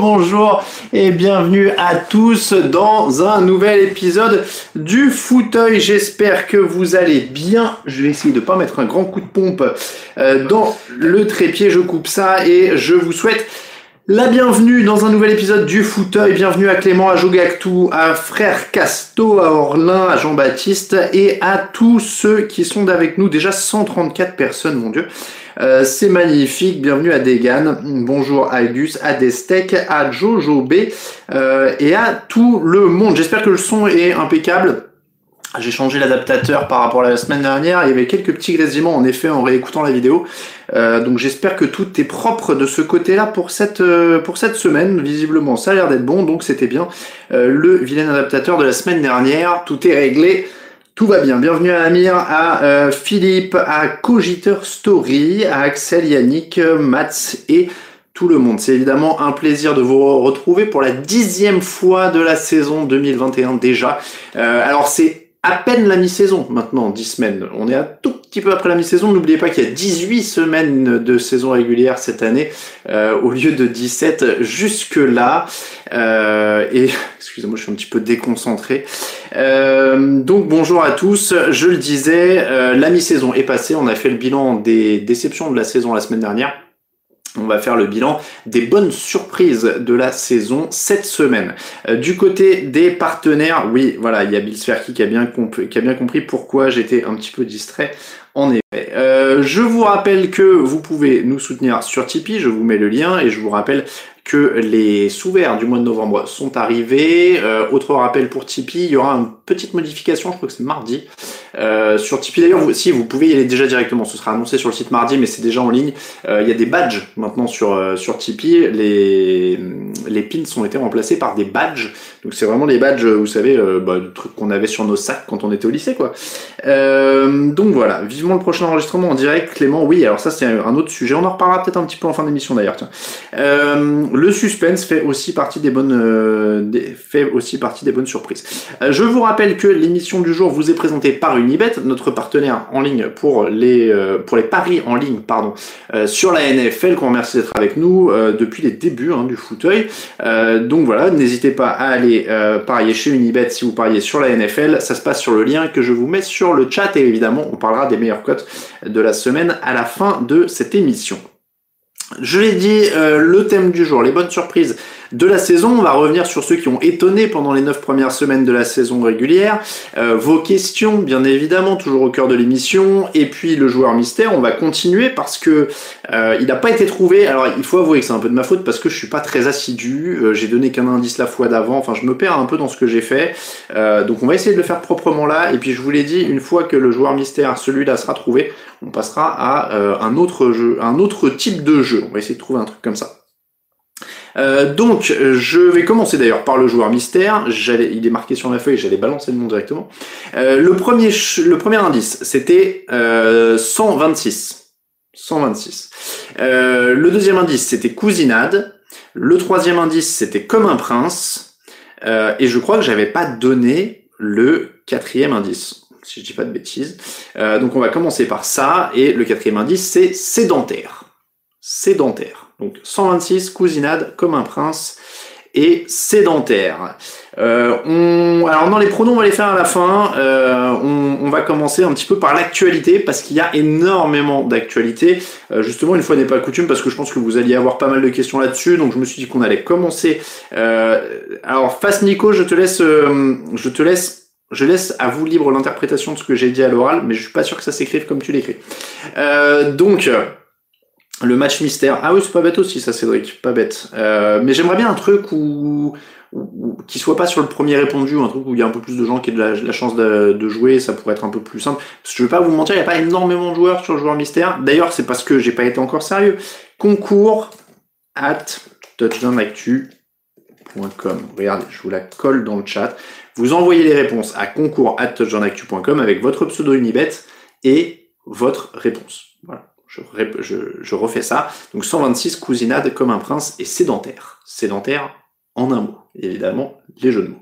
bonjour et bienvenue à tous dans un nouvel épisode du fauteuil. J'espère que vous allez bien. Je vais essayer de pas mettre un grand coup de pompe euh, dans le trépied. Je coupe ça et je vous souhaite la bienvenue dans un nouvel épisode du fauteuil. Bienvenue à Clément, à Jogactou, à Frère Casto, à Orlin, à Jean-Baptiste et à tous ceux qui sont avec nous. Déjà 134 personnes, mon Dieu. Euh, c'est magnifique. Bienvenue à Degan. Bonjour à à Destec, à Jojo B euh, et à tout le monde. J'espère que le son est impeccable. J'ai changé l'adaptateur par rapport à la semaine dernière. Il y avait quelques petits grésillements en effet en réécoutant la vidéo. Euh, donc j'espère que tout est propre de ce côté-là pour cette pour cette semaine. Visiblement, ça a l'air d'être bon, donc c'était bien. le vilain adaptateur de la semaine dernière, tout est réglé. Tout va bien. Bienvenue à Amir, à euh, Philippe, à Cogiteur Story, à Axel, Yannick, Mats et tout le monde. C'est évidemment un plaisir de vous retrouver pour la dixième fois de la saison 2021 déjà. Euh, alors c'est à peine la mi-saison maintenant, 10 semaines. On est un tout petit peu après la mi-saison. N'oubliez pas qu'il y a 18 semaines de saison régulière cette année euh, au lieu de 17 jusque-là. Euh, et excusez-moi, je suis un petit peu déconcentré. Euh, donc bonjour à tous. Je le disais, la mi-saison est passée. On a fait le bilan des déceptions de la saison la semaine dernière. On va faire le bilan des bonnes surprises de la saison cette semaine. Euh, du côté des partenaires, oui, voilà, il y a Bill bien, qui a bien compris pourquoi j'étais un petit peu distrait. En effet, euh, je vous rappelle que vous pouvez nous soutenir sur Tipeee, je vous mets le lien et je vous rappelle que les sous-verts du mois de novembre sont arrivés. Euh, autre rappel pour Tipeee, il y aura une petite modification, je crois que c'est mardi. Euh, sur Tipeee d'ailleurs, si vous pouvez y aller déjà directement, ce sera annoncé sur le site mardi, mais c'est déjà en ligne. Euh, il y a des badges maintenant sur euh, sur Tipeee. Les les pins ont été remplacés par des badges. Donc c'est vraiment les badges, vous savez, euh, bah, le truc qu'on avait sur nos sacs quand on était au lycée, quoi. donc voilà, vivement le prochain enregistrement en direct, Clément. Oui, alors ça c'est un autre sujet. On en reparlera peut-être un petit peu en fin d'émission d'ailleurs. le suspense fait aussi partie des bonnes fait aussi partie des bonnes surprises. je vous rappelle que l'émission du jour vous est présentée par Unibet, notre partenaire en ligne pour les euh, pour les paris en ligne, pardon, euh, sur la NFL. Qu'on remercie d'être avec nous euh, depuis les débuts hein, du fauteuil. donc voilà, n'hésitez pas à aller parier chez Unibet si vous pariez sur la NFL. Ça se passe sur le lien que je vous mets sur le chat et évidemment on parlera des meilleures cotes de la semaine à la fin de cette émission. Je l'ai dit, le thème du jour, les bonnes surprises de la saison. On va revenir sur ceux qui ont étonné pendant les neuf premières semaines de la saison régulière. Euh, vos questions, bien évidemment, toujours au cœur de l'émission. Et puis le joueur mystère, on va continuer parce que euh, il n'a pas été trouvé. Alors il faut avouer que c'est un peu de ma faute parce que je suis pas très assidu. Euh, j'ai donné qu'un indice la fois d'avant. Enfin, je me perds un peu dans ce que j'ai fait. donc on va essayer de le faire proprement là. Et puis je vous l'ai dit, une fois que le joueur mystère, celui-là sera trouvé, on passera à un autre jeu, un autre type de jeu. On va essayer de trouver un truc comme ça. Euh, donc, je vais commencer d'ailleurs par le joueur mystère. Il est marqué sur ma feuille, j'allais balancer le nom directement. Euh, le premier, le premier indice, c'était euh, 126. 126. Euh, le deuxième indice, c'était cousinade. Le troisième indice, c'était comme un prince. Euh, et je crois que j'avais pas donné le quatrième indice, si je dis pas de bêtises. donc on va commencer par ça. Et le quatrième indice, c'est sédentaire. Sédentaire. Donc 126, cousinade, comme un prince et sédentaire. Euh, on, alors dans les pronoms, on va les faire à la fin. Euh, on, va commencer un petit peu par l'actualité parce qu'il y a énormément d'actualité. Euh, justement, une fois n'est pas coutume parce que je pense que vous alliez avoir pas mal de questions là-dessus. Donc je me suis dit qu'on allait commencer. alors face Nico, je te laisse, je te laisse. Je laisse à vous libre l'interprétation de ce que j'ai dit à l'oral, mais je suis pas sûr que ça s'écrive comme tu l'écris. donc, le match mystère. Ah oui, c'est pas bête aussi, ça, Cédric. Pas bête. Euh, mais j'aimerais bien un truc où, qui soit pas sur le premier répondu, un truc où il y a un peu plus de gens qui aient de la, chance de, jouer, ça pourrait être un peu plus simple. Parce que je vais pas vous mentir, il n'y a pas énormément de joueurs sur le joueur mystère. D'ailleurs, c'est parce que j'ai pas été encore sérieux. Concours at touchdownactu.com. Regardez, je vous la colle dans le chat. Vous envoyez les réponses à concours at touchdownactu.com avec votre pseudo Unibet et votre réponse. Je, refais ça. Donc 126, cousinade comme un prince et sédentaire. Sédentaire en un mot. Évidemment, les jeux de mots.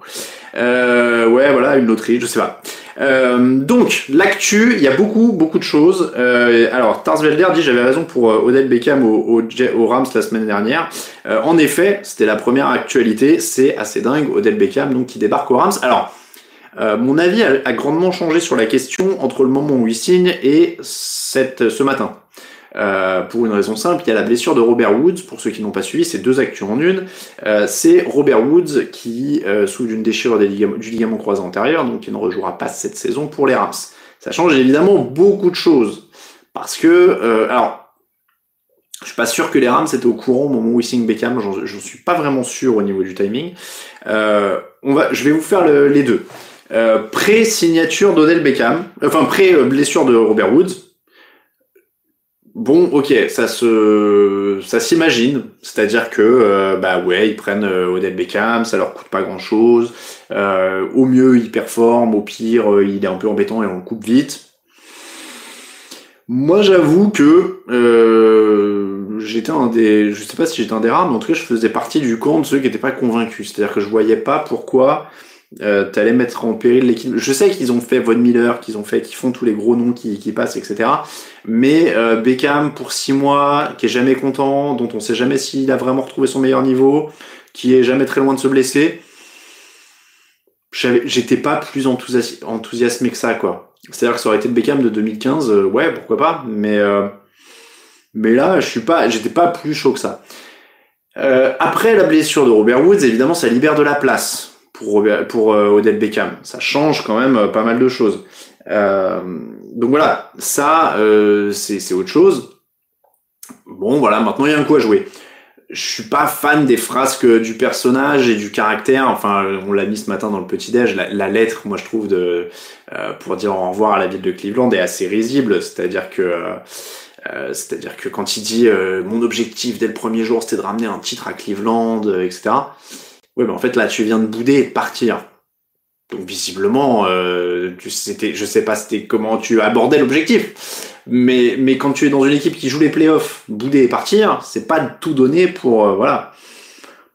Euh, ouais, voilà, une loterie, je sais pas. Euh, donc, l'actu, il y a beaucoup, beaucoup de choses. Euh, alors, Tarsvelder dit j'avais raison pour euh, Odell Beckham au, au, Rams la semaine dernière. Euh, en effet, c'était la première actualité. C'est assez dingue, Odell Beckham, donc qui débarque au Rams. Alors, mon avis a, grandement changé sur la question entre le moment où il signe et ce matin. Euh, pour une raison simple, il y a la blessure de Robert Woods, pour ceux qui n'ont pas suivi, c'est deux actus en une. Euh, c'est Robert Woods qui euh, souffre d'une déchirure du ligament croisé antérieur, donc il ne rejouera pas cette saison pour les Rams. Ça change évidemment beaucoup de choses. Parce que, euh, alors, je suis pas sûr que les Rams étaient au courant au moment où ils signent Beckham, je suis pas vraiment sûr au niveau du timing. je vais vous faire les deux. Pré-signature d'Odell Beckham, enfin pré-blessure de Robert Woods, Bon, ok, ça se, ça s'imagine, c'est-à-dire que, euh, bah ouais, ils prennent euh, Odell Beckham, ça leur coûte pas grand-chose. Euh, au mieux, il performe, au pire, euh, il est un peu embêtant et on le coupe vite. Moi, j'avoue que j'étais un des, je sais pas si j'étais un des rares, mais en tout cas, je faisais partie du camp de ceux qui n'étaient pas convaincus. C'est-à-dire que je voyais pas pourquoi euh, t'allais mettre en péril l'équipe. Je sais qu'ils ont fait Von Miller, qu'ils ont fait, qu'ils font tous les gros noms qui, qui passent, etc. Mais euh, Beckham pour six mois, qui est jamais content, dont on sait jamais s'il a vraiment retrouvé son meilleur niveau, qui est jamais très loin de se blesser. J'étais pas plus enthousiasmé que ça, quoi. C'est-à-dire que ça aurait été le Beckham de 2015, euh, ouais, pourquoi pas. Mais euh, mais là, je suis pas, j'étais pas plus chaud que ça. Euh, après la blessure de Robert Woods, évidemment, ça libère de la place pour, pour euh, Odell Beckham. Ça change quand même euh, pas mal de choses. Euh, donc voilà, ça euh, c'est autre chose. Bon voilà, maintenant il y a un coup à jouer. Je suis pas fan des frasques du personnage et du caractère. Enfin, on l'a mis ce matin dans le petit déj. La, la, lettre, moi je trouve de euh, pour dire au revoir à la ville de Cleveland est assez risible. C'est-à-dire que euh, c'est-à-dire que quand il dit mon objectif dès le premier jour c'était de ramener un titre à Cleveland, etc. Oui, mais en fait, là, tu viens de bouder et de partir. Donc, visiblement, euh, tu, c'était, je sais pas comment tu abordais l'objectif. Mais, mais quand tu es dans une équipe qui joue les playoffs, bouder et partir, c'est pas tout donné pour, euh, voilà.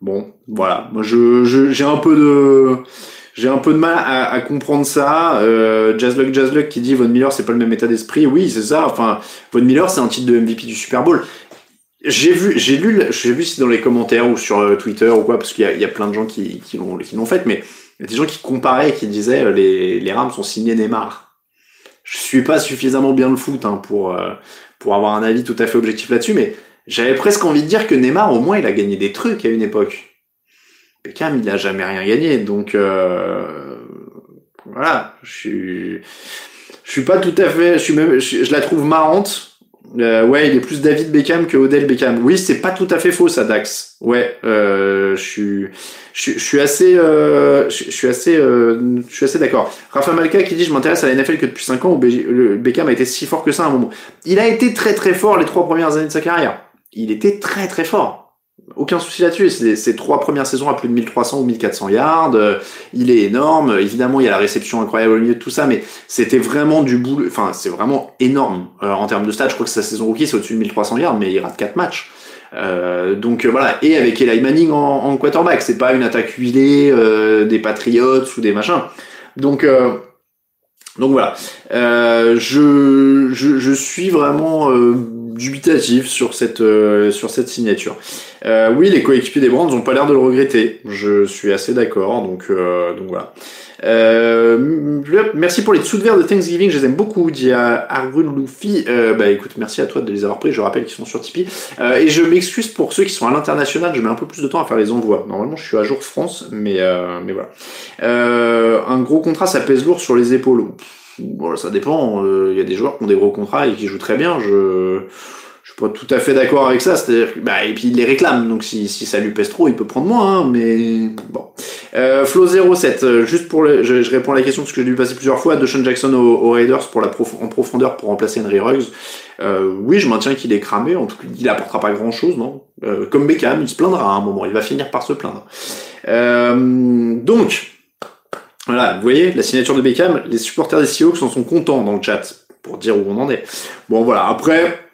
Bon, voilà. Moi, je, je, j'ai un peu de, un peu de mal à, à comprendre ça. Euh, Jazzluck, Jazzluck qui dit Von Miller, c'est pas le même état d'esprit. Oui, c'est ça. Enfin, Von Miller, c'est un titre de MVP du Super Bowl. J'ai vu, j'ai lu, j'ai vu si dans les commentaires ou sur euh, Twitter ou quoi, parce qu'il y a, plein de gens qui, qui l'ont fait, mais il y a des gens qui comparaient, qui disaient euh, les, les Rams sont signés Neymar. Je suis pas suffisamment bien le foot hein, pour euh, pour avoir un avis tout à fait objectif là-dessus, mais j'avais presque envie de dire que Neymar au moins il a gagné des trucs à une époque. Beckham il a jamais rien gagné, donc euh, voilà, je suis je suis pas tout à fait, je suis même, je la trouve marrante euh, ouais, il est plus David Beckham que Odell Beckham. Oui, c'est pas tout à fait faux ça, Dax. Ouais, euh, je suis, je, suis assez, euh, je, suis assez, euh, je suis assez d'accord. Rafa Malka qui dit je m'intéresse à la NFL que depuis 5 ans où Beckham a été si fort que ça à un moment. Il a été très très fort les trois premières années de sa carrière. Il était très très fort. Aucun souci là-dessus. Ces trois premières saisons à plus de 1300 ou 1400 yards. Euh, il est énorme. Évidemment, il y a la réception incroyable au milieu de tout ça, mais c'était vraiment du boulot. Enfin, c'est vraiment énorme euh, en termes de stats. Je crois que sa saison rookie, c'est au-dessus de 1300 yards, mais il rate quatre matchs. Euh, donc voilà, et avec Eli Manning en, en quarterback, c'est pas une attaque huilée des Patriots ou des machins. Donc donc voilà, je, je, je suis vraiment dubitatif sur cette euh, sur cette signature. Euh, oui, les coéquipiers des Brands n'ont pas l'air de le regretter. Je suis assez d'accord. Donc euh, donc voilà. merci pour les dessous de de Thanksgiving, je les aime beaucoup, dit Arun Luffy. bah écoute, merci à toi de les avoir pris, je rappelle qu'ils sont sur Tipeee. et je m'excuse pour ceux qui sont à l'international, je mets un peu plus de temps à faire les envois. Normalement je suis à jour France, mais, mais voilà. un gros contrat, ça pèse lourd sur les épaules. Bon, ça dépend. Euh, il y a des joueurs qui ont des gros contrats et qui jouent très bien. Je je suis pas tout à fait d'accord avec ça. C'est-à-dire bah, et puis il les réclame. Donc si, si ça lui pèse trop, il peut prendre moins. Hein, mais bon. Euh, Flo 07, euh, juste pour le, je, réponds à la question parce que j'ai dû passer plusieurs fois. De Sean Jackson aux, Raiders pour la en profondeur pour remplacer Henry Ruggs. Euh, oui, je maintiens qu'il est cramé. En tout cas, il apportera pas grand chose, non. Euh, comme Beckham, il se plaindra à un moment. Il va finir par se plaindre. donc. Voilà, vous voyez, la signature de Beckham, les supporters des Seahawks en sont contents dans le chat, pour dire où on en est. Bon, voilà, après,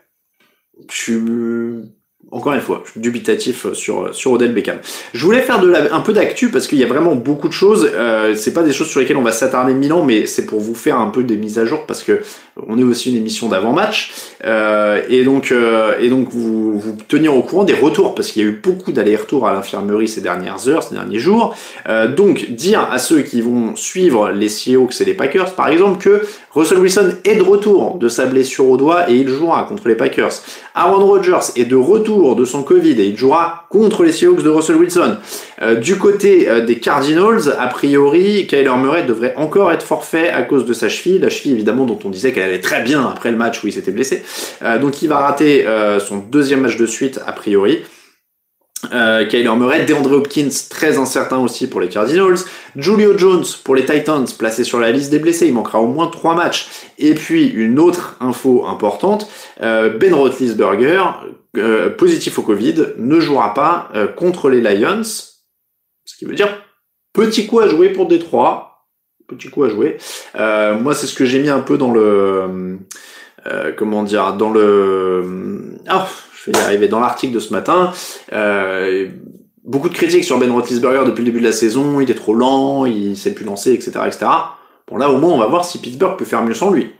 je encore une fois, dubitatif sur, sur Odell Beckham. Je voulais faire de la, un peu d'actu parce qu'il y a vraiment beaucoup de choses. Euh, c'est pas des choses sur lesquelles on va s'attarder mille ans, mais c'est pour vous faire un peu des mises à jour parce que on est aussi une émission d'avant-match. Euh, et donc, euh, et donc vous, vous tenir au courant des retours parce qu'il y a eu beaucoup d'allers-retours à l'infirmerie ces dernières heures, ces derniers jours. Euh, donc, dire à ceux qui vont suivre les Seahawks et les Packers, par exemple, que Russell Wilson est de retour de sa blessure au doigt et il jouera contre les Packers. Aaron Rodgers est de retour de son Covid et il jouera contre les Seahawks de Russell Wilson. Euh, du côté euh, des Cardinals, a priori, Kyler Murray devrait encore être forfait à cause de sa cheville, la cheville évidemment dont on disait qu'elle allait très bien après le match où il s'était blessé. Euh, donc il va rater son deuxième match de suite a priori. Euh, Kyler Murray, DeAndre Hopkins, très incertain aussi pour les Cardinals. Julio Jones pour les Titans, placé sur la liste des blessés, il manquera au moins trois matchs. Et puis une autre info importante, euh, Ben Roethlisberger, euh, positif au Covid, ne jouera pas euh, contre les Lions, ce qui veut dire petit coup à jouer pour Détroit. Petit coup à jouer. Euh, moi, c'est ce que j'ai mis un peu dans le, comment dire, dans le. Oh, je vais y arriver dans l'article de ce matin. Euh, beaucoup de critiques sur Ben Roethlisberger depuis le début de la saison. Il est trop lent, il sait plus lancer, etc., etc. Bon là, au moins, on va voir si Pittsburgh peut faire mieux sans lui.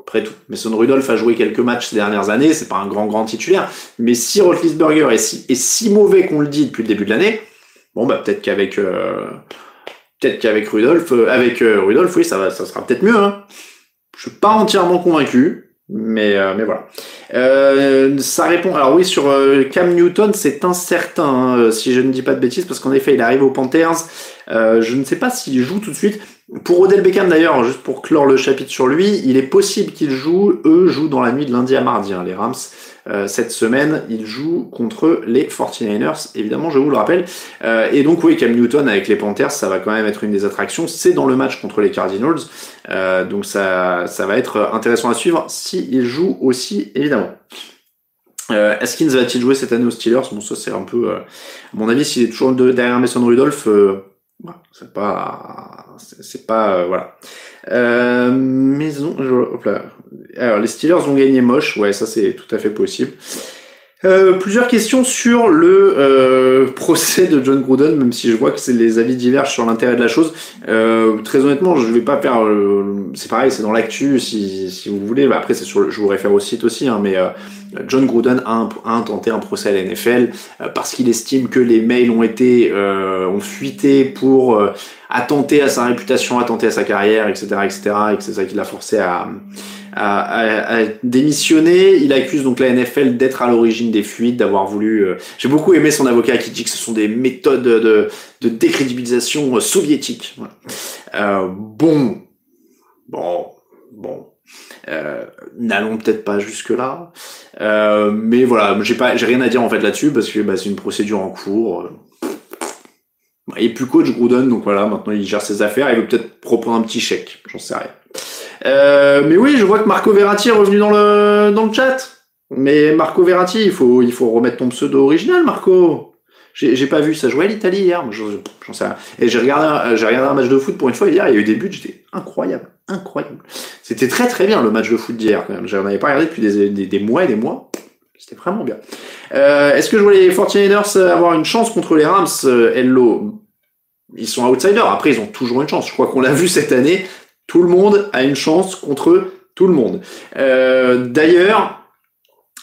Après tout, Mason Rudolph a joué quelques matchs ces dernières années, c'est pas un grand grand titulaire, mais si Roethlisberger est si, est si mauvais qu'on le dit depuis le début de l'année, bon bah peut-être qu'avec euh, peut-être qu'avec Rudolph, euh, avec euh, Rudolph, oui, ça va, ça sera peut-être mieux. Hein. Je suis pas entièrement convaincu. Mais, euh, mais voilà. Euh, ça répond. Alors oui, sur euh, Cam Newton, c'est incertain, hein, si je ne dis pas de bêtises, parce qu'en effet, il arrive aux Panthers. Je ne sais pas s'il joue tout de suite. Pour Odell Beckham d'ailleurs, juste pour clore le chapitre sur lui, il est possible qu'il joue. Eux jouent dans la nuit de lundi à mardi, hein, les Rams. Euh, cette semaine, il joue contre les 49ers, évidemment, je vous le rappelle. Euh, et donc oui, Cam Newton avec les Panthers, ça va quand même être une des attractions. C'est dans le match contre les Cardinals, euh, donc ça, ça va être intéressant à suivre s'il joue aussi, évidemment. Euh, Eskins va-t-il jouer cette année aux Steelers? Bon, ça c'est un peu, à mon avis, s'il est toujours derrière Mason Rudolph, c'est pas, c'est pas, voilà. Euh, maison, hop là. Alors, les Steelers ont gagné moche, ouais, ça c'est tout à fait possible. Euh, plusieurs questions sur le euh, procès de John Gruden, même si je vois que les avis divergent sur l'intérêt de la chose. Euh, très honnêtement, je vais pas faire. c'est pareil, c'est dans l'actu, si, si vous voulez. Bah, après, c'est sur. je vous réfère au site aussi, hein, mais John Gruden a, a, intenté un procès à la NFL parce qu'il estime que les mails ont été ont fuité pour attenter à sa réputation, attenter à sa carrière, etc., etc., et que c'est ça qui l'a forcé à a, démissionné. Il accuse donc la NFL d'être à l'origine des fuites, d'avoir voulu. Euh, j'ai beaucoup aimé son avocat qui dit que ce sont des méthodes de, de décrédibilisation euh, soviétiques. Euh, bon, bon, bon. Euh, N'allons peut-être pas jusque là, euh, mais voilà, j'ai pas, j'ai rien à dire en fait là-dessus parce que bah, c'est une procédure en cours. Il est plus coach Gruden, donc voilà, maintenant il gère ses affaires. Il veut peut-être proposer un petit chèque, j'en sais rien. Euh, mais oui, je vois que Marco Verratti est revenu dans le, dans le chat. Mais Marco Verratti, il faut, il faut remettre ton pseudo original, Marco. J'ai pas vu ça jouer à l'Italie hier. J'en sais rien. Et j'ai regardé, j'ai regardé un match de foot pour une fois hier. Il y a eu des buts, j'étais incroyable, incroyable. C'était très très bien le match de foot d'hier quand même. J'en avais pas regardé depuis des, des, des mois et des mois. C'était vraiment bien. Euh, Est-ce que je vois les 49ers avoir une chance contre les Rams, euh, Hello? Ils sont outsiders. Après, ils ont toujours une chance. Je crois qu'on l'a vu cette année. Tout le monde a une chance contre tout le monde. Euh, D'ailleurs,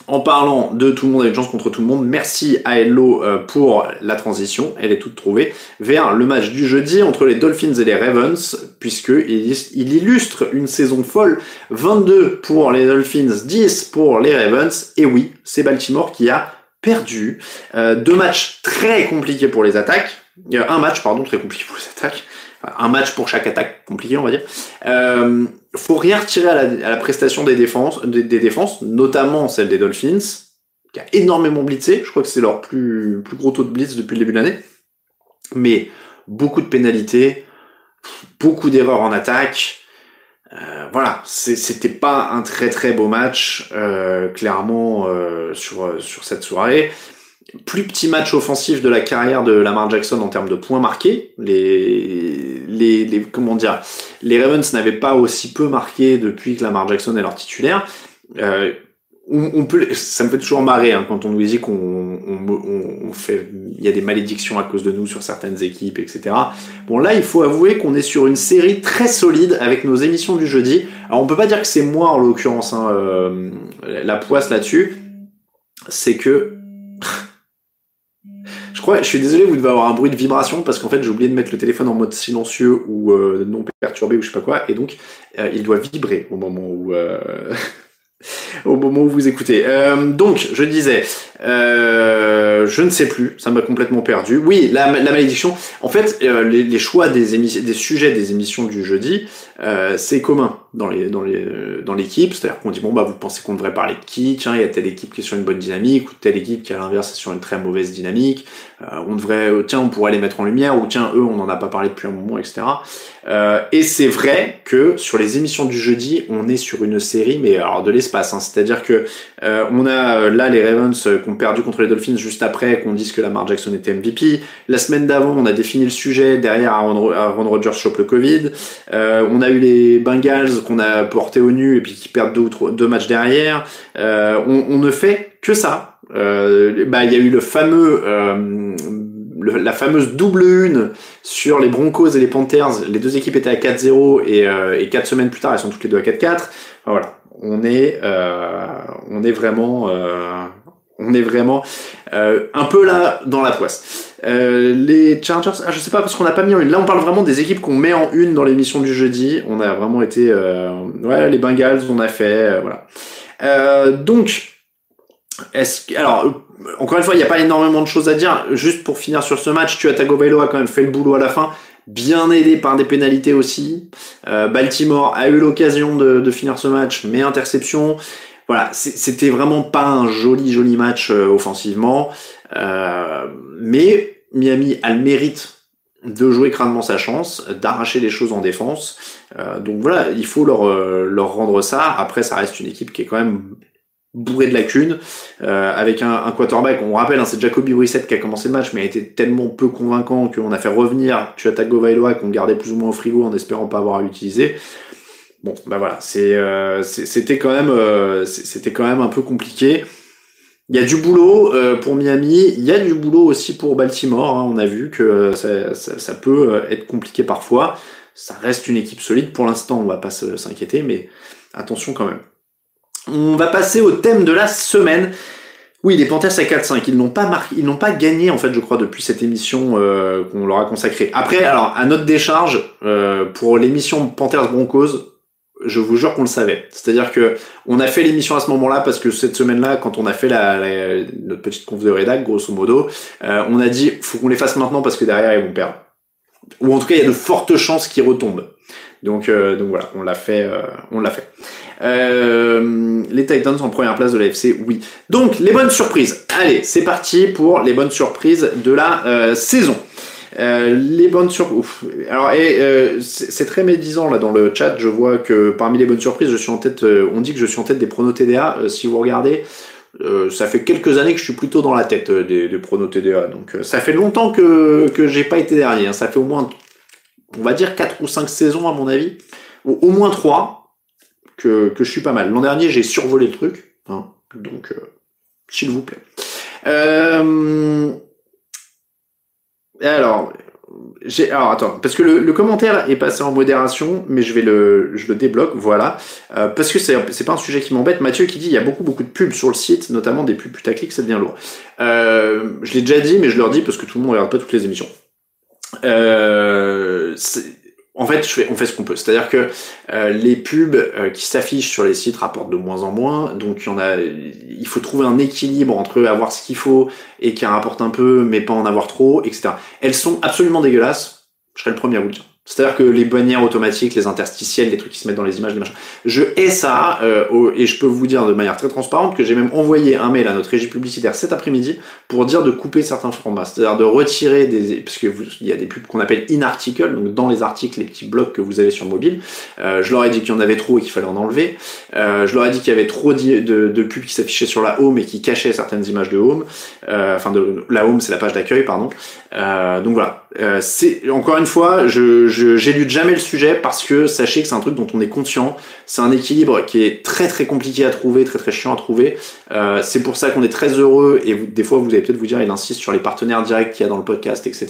en parlant de tout le monde a une chance contre tout le monde, merci à Hello euh, pour la transition, elle est toute trouvée, vers le match du jeudi entre les Dolphins et les Ravens, puisqu'il il illustre une saison folle, 22 pour les Dolphins, 10 pour les Ravens, et oui, c'est Baltimore qui a perdu. Euh, deux matchs très compliqués pour les attaques, euh, un match, pardon, très compliqué pour les attaques, un match pour chaque attaque compliqué, on va dire. Euh, faut rien retirer à la, prestation des défenses, des, défenses, notamment celle des Dolphins, qui a énormément blitzé. Je crois que c'est leur plus, plus gros taux de blitz depuis le début de l'année. Mais beaucoup de pénalités, beaucoup d'erreurs en attaque. Euh, voilà, c'était pas un très très beau match, euh, clairement, euh, sur, sur cette soirée plus petit match offensif de la carrière de Lamar Jackson en termes de points marqués. Les, les, les comment dire, les Ravens n'avaient pas aussi peu marqué depuis que Lamar Jackson est leur titulaire. Euh, on, peut, ça me fait toujours marrer hein, quand on nous dit qu'on on, fait, il y a des malédictions à cause de nous sur certaines équipes, etc. Bon là, il faut avouer qu'on est sur une série très solide avec nos émissions du jeudi. Alors on peut pas dire que c'est moi en l'occurrence hein, euh, la poisse là-dessus, c'est que je crois, je suis désolé, vous devez avoir un bruit de vibration parce qu'en fait j'ai oublié de mettre le téléphone en mode silencieux ou euh, non perturbé ou je sais pas quoi, et donc euh, il doit vibrer au moment où au moment où vous écoutez. Euh, donc, je disais, euh, je ne sais plus, ça m'a complètement perdu. Oui, la, malédiction. En fait, euh, les, les, choix des, des sujets des émissions du jeudi, euh, c'est commun dans les dans les dans l'équipe. C'est-à-dire qu'on dit bon bah vous pensez qu'on devrait parler de qui Tiens, il y a telle équipe qui est sur une bonne dynamique ou telle équipe qui à l'inverse est sur une très mauvaise dynamique. Euh, on devrait tiens on pourrait les mettre en lumière ou tiens eux on n'en a pas parlé depuis un moment etc. Euh, et c'est vrai que sur les émissions du jeudi, on est sur une série, mais alors de l'espace. Hein. C'est-à-dire que euh, on a là les Ravens qui ont perdu contre les Dolphins juste après qu'on dise que Lamar Jackson était MVP. La semaine d'avant, on a défini le sujet. Derrière, Aaron, Rodgers chope le Covid. Euh, on a eu les Bengals qu'on a porté au nu et puis qui perdent deux, ou deux matchs derrière. Euh, on, on, ne fait que ça. Euh, bah, il y a eu le fameux euh, la fameuse double une sur les Broncos et les Panthers, les deux équipes étaient à 4-0 et, euh, et 4 semaines plus tard, elles sont toutes les deux à 4-4. Enfin, voilà, on est, euh, on est vraiment, euh, on est vraiment euh, un peu là dans la poisse. Les Chargers, ah, je sais pas parce qu'on n'a pas mis en une. Là, on parle vraiment des équipes qu'on met en une dans l'émission du jeudi. On a vraiment été, ouais, les Bengals, on a fait, voilà. donc, est-ce alors encore une fois, il n'y a pas énormément de choses à dire. Juste pour finir sur ce match, Tua Tagovailoa a quand même fait le boulot à la fin, bien aidé par des pénalités aussi. Euh, Baltimore a eu l'occasion de, finir ce match, mais interception. Voilà, c'était vraiment pas un joli joli match euh, offensivement, euh, mais Miami a le mérite de jouer crânement sa chance, d'arracher les choses en défense. donc voilà, il faut leur, leur rendre ça. Après, ça reste une équipe qui est quand même bourré de lacunes, euh, avec un, un, quarterback, on rappelle, hein, c'est Jacoby Brissett qui a commencé le match, mais a été tellement peu convaincant qu'on a fait revenir tu attaques Tagovailoa qu'on gardait plus ou moins au frigo en espérant pas avoir à l'utiliser. Bon, bah voilà, euh, c'était quand même, euh, c'était quand même un peu compliqué. Il y a du boulot euh, pour Miami, il y a du boulot aussi pour Baltimore. Hein, on a vu que ça, ça, ça, peut être compliqué parfois. Ça reste une équipe solide pour l'instant, on va pas s'inquiéter, mais attention quand même. On va passer au thème de la semaine. Oui, les Panthers à 4-5, ils n'ont pas marqué, ils n'ont pas gagné en fait, je crois, depuis cette émission euh, qu'on leur a consacrée. Après, alors à notre décharge euh, pour l'émission Panthers Broncos, je vous jure qu'on le savait. C'est-à-dire que on a fait l'émission à ce moment-là parce que cette semaine-là, quand on a fait la, notre petite conf de rédac, grosso modo, euh, on a dit faut qu'on les fasse maintenant parce que derrière ils vont perdre. Ou en tout cas, il y a de fortes chances qu'ils retombent. Donc, donc voilà, on l'a fait, on l'a fait. Euh, les Titans en première place de l'AFC, oui. Donc, les bonnes surprises. Allez, c'est parti pour les bonnes surprises de la euh, saison. Euh, les bonnes surprises. Alors, c'est très médisant là dans le chat. Je vois que parmi les bonnes surprises, je suis en tête. on dit que je suis en tête des pronos TDA. si vous regardez, ça fait quelques années que je suis plutôt dans la tête des, des pronos TDA. Donc, ça fait longtemps que que j'ai pas été dernier. Hein. Ça fait au moins, on va dire 4 ou 5 saisons à mon avis, au, au moins 3 que, je suis pas mal. L'an dernier, j'ai survolé le truc, hein, donc euh, s'il vous plaît. Euh, alors, j'ai, alors attends, parce que le, commentaire est passé en modération, mais je vais le, je le débloque, voilà, euh, parce que c'est, c'est pas un sujet qui m'embête. Mathieu qui dit il y a beaucoup beaucoup de pubs sur le site, notamment des pubs putaclic, ça devient lourd. je l'ai déjà dit, mais je leur dis parce que tout le monde regarde pas toutes les émissions. Euh, en fait, je fais, on fait ce qu'on peut. C'est-à-dire que euh, les pubs euh, qui s'affichent sur les sites rapportent de moins en moins. Donc, il y en a, il faut trouver un équilibre entre avoir ce qu'il faut et qui rapporte un peu, mais pas en avoir trop, etc. Elles sont absolument dégueulasses. Je serais le premier à vous le dire. C'est-à-dire que les bannières automatiques, les interstitiels, les trucs qui se mettent dans les images, les machins. Je hais ça, euh, et je peux vous dire de manière très transparente que j'ai même envoyé un mail à notre régie publicitaire cet après-midi pour dire de couper certains formats. C'est-à-dire de retirer des, parce que il y a des pubs qu'on appelle in-article, donc dans les articles, les petits blocs que vous avez sur mobile. Euh, je leur ai dit qu'il y en avait trop et qu'il fallait en enlever. Euh, je leur ai dit qu'il y avait trop de, de, pubs qui s'affichaient sur la home et qui cachaient certaines images de home. Euh, enfin, de la home, c'est la page d'accueil, pardon. Euh, donc voilà Euh, c'est encore une fois, je j'élude jamais le sujet parce que sachez que c'est un truc dont on est conscient. C'est un équilibre qui est très très compliqué à trouver, très très chiant à trouver. Euh, c'est pour ça qu'on est très heureux et des fois vous allez peut-être vous dire il insiste sur les partenaires directs qu'il y a dans le podcast, etc.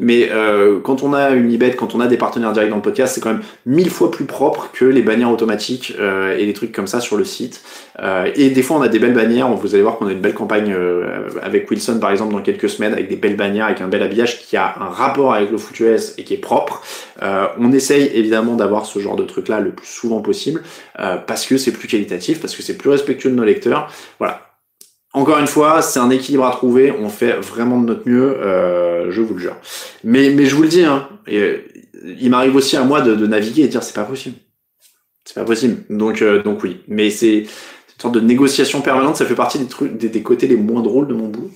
Mais euh, quand on a une ibet, quand on a des partenaires directs dans le podcast, c'est quand même mille fois plus propre que les bannières automatiques euh, et les trucs comme ça sur le site. Euh, et des fois on a des belles bannières. Vous allez voir qu'on a une belle campagne euh, avec Wilson par exemple dans quelques semaines avec des belles bannières avec un bel habillage qui a un rapport avec le foot US et qui est propre. Euh, on essaye évidemment d'avoir ce genre de truc là le plus souvent possible euh, parce que c'est plus qualitatif, parce que c'est plus respectueux de nos lecteurs. Voilà. Encore une fois, c'est un équilibre à trouver. On fait vraiment de notre mieux, euh, je vous le jure. Mais, je vous le dis, hein, il m'arrive aussi à moi de, de naviguer et de dire c'est pas possible. C'est pas possible. Donc, donc oui. Mais c'est une sorte de négociation permanente, ça fait partie des trucs, des, des côtés les moins drôles de mon boulot.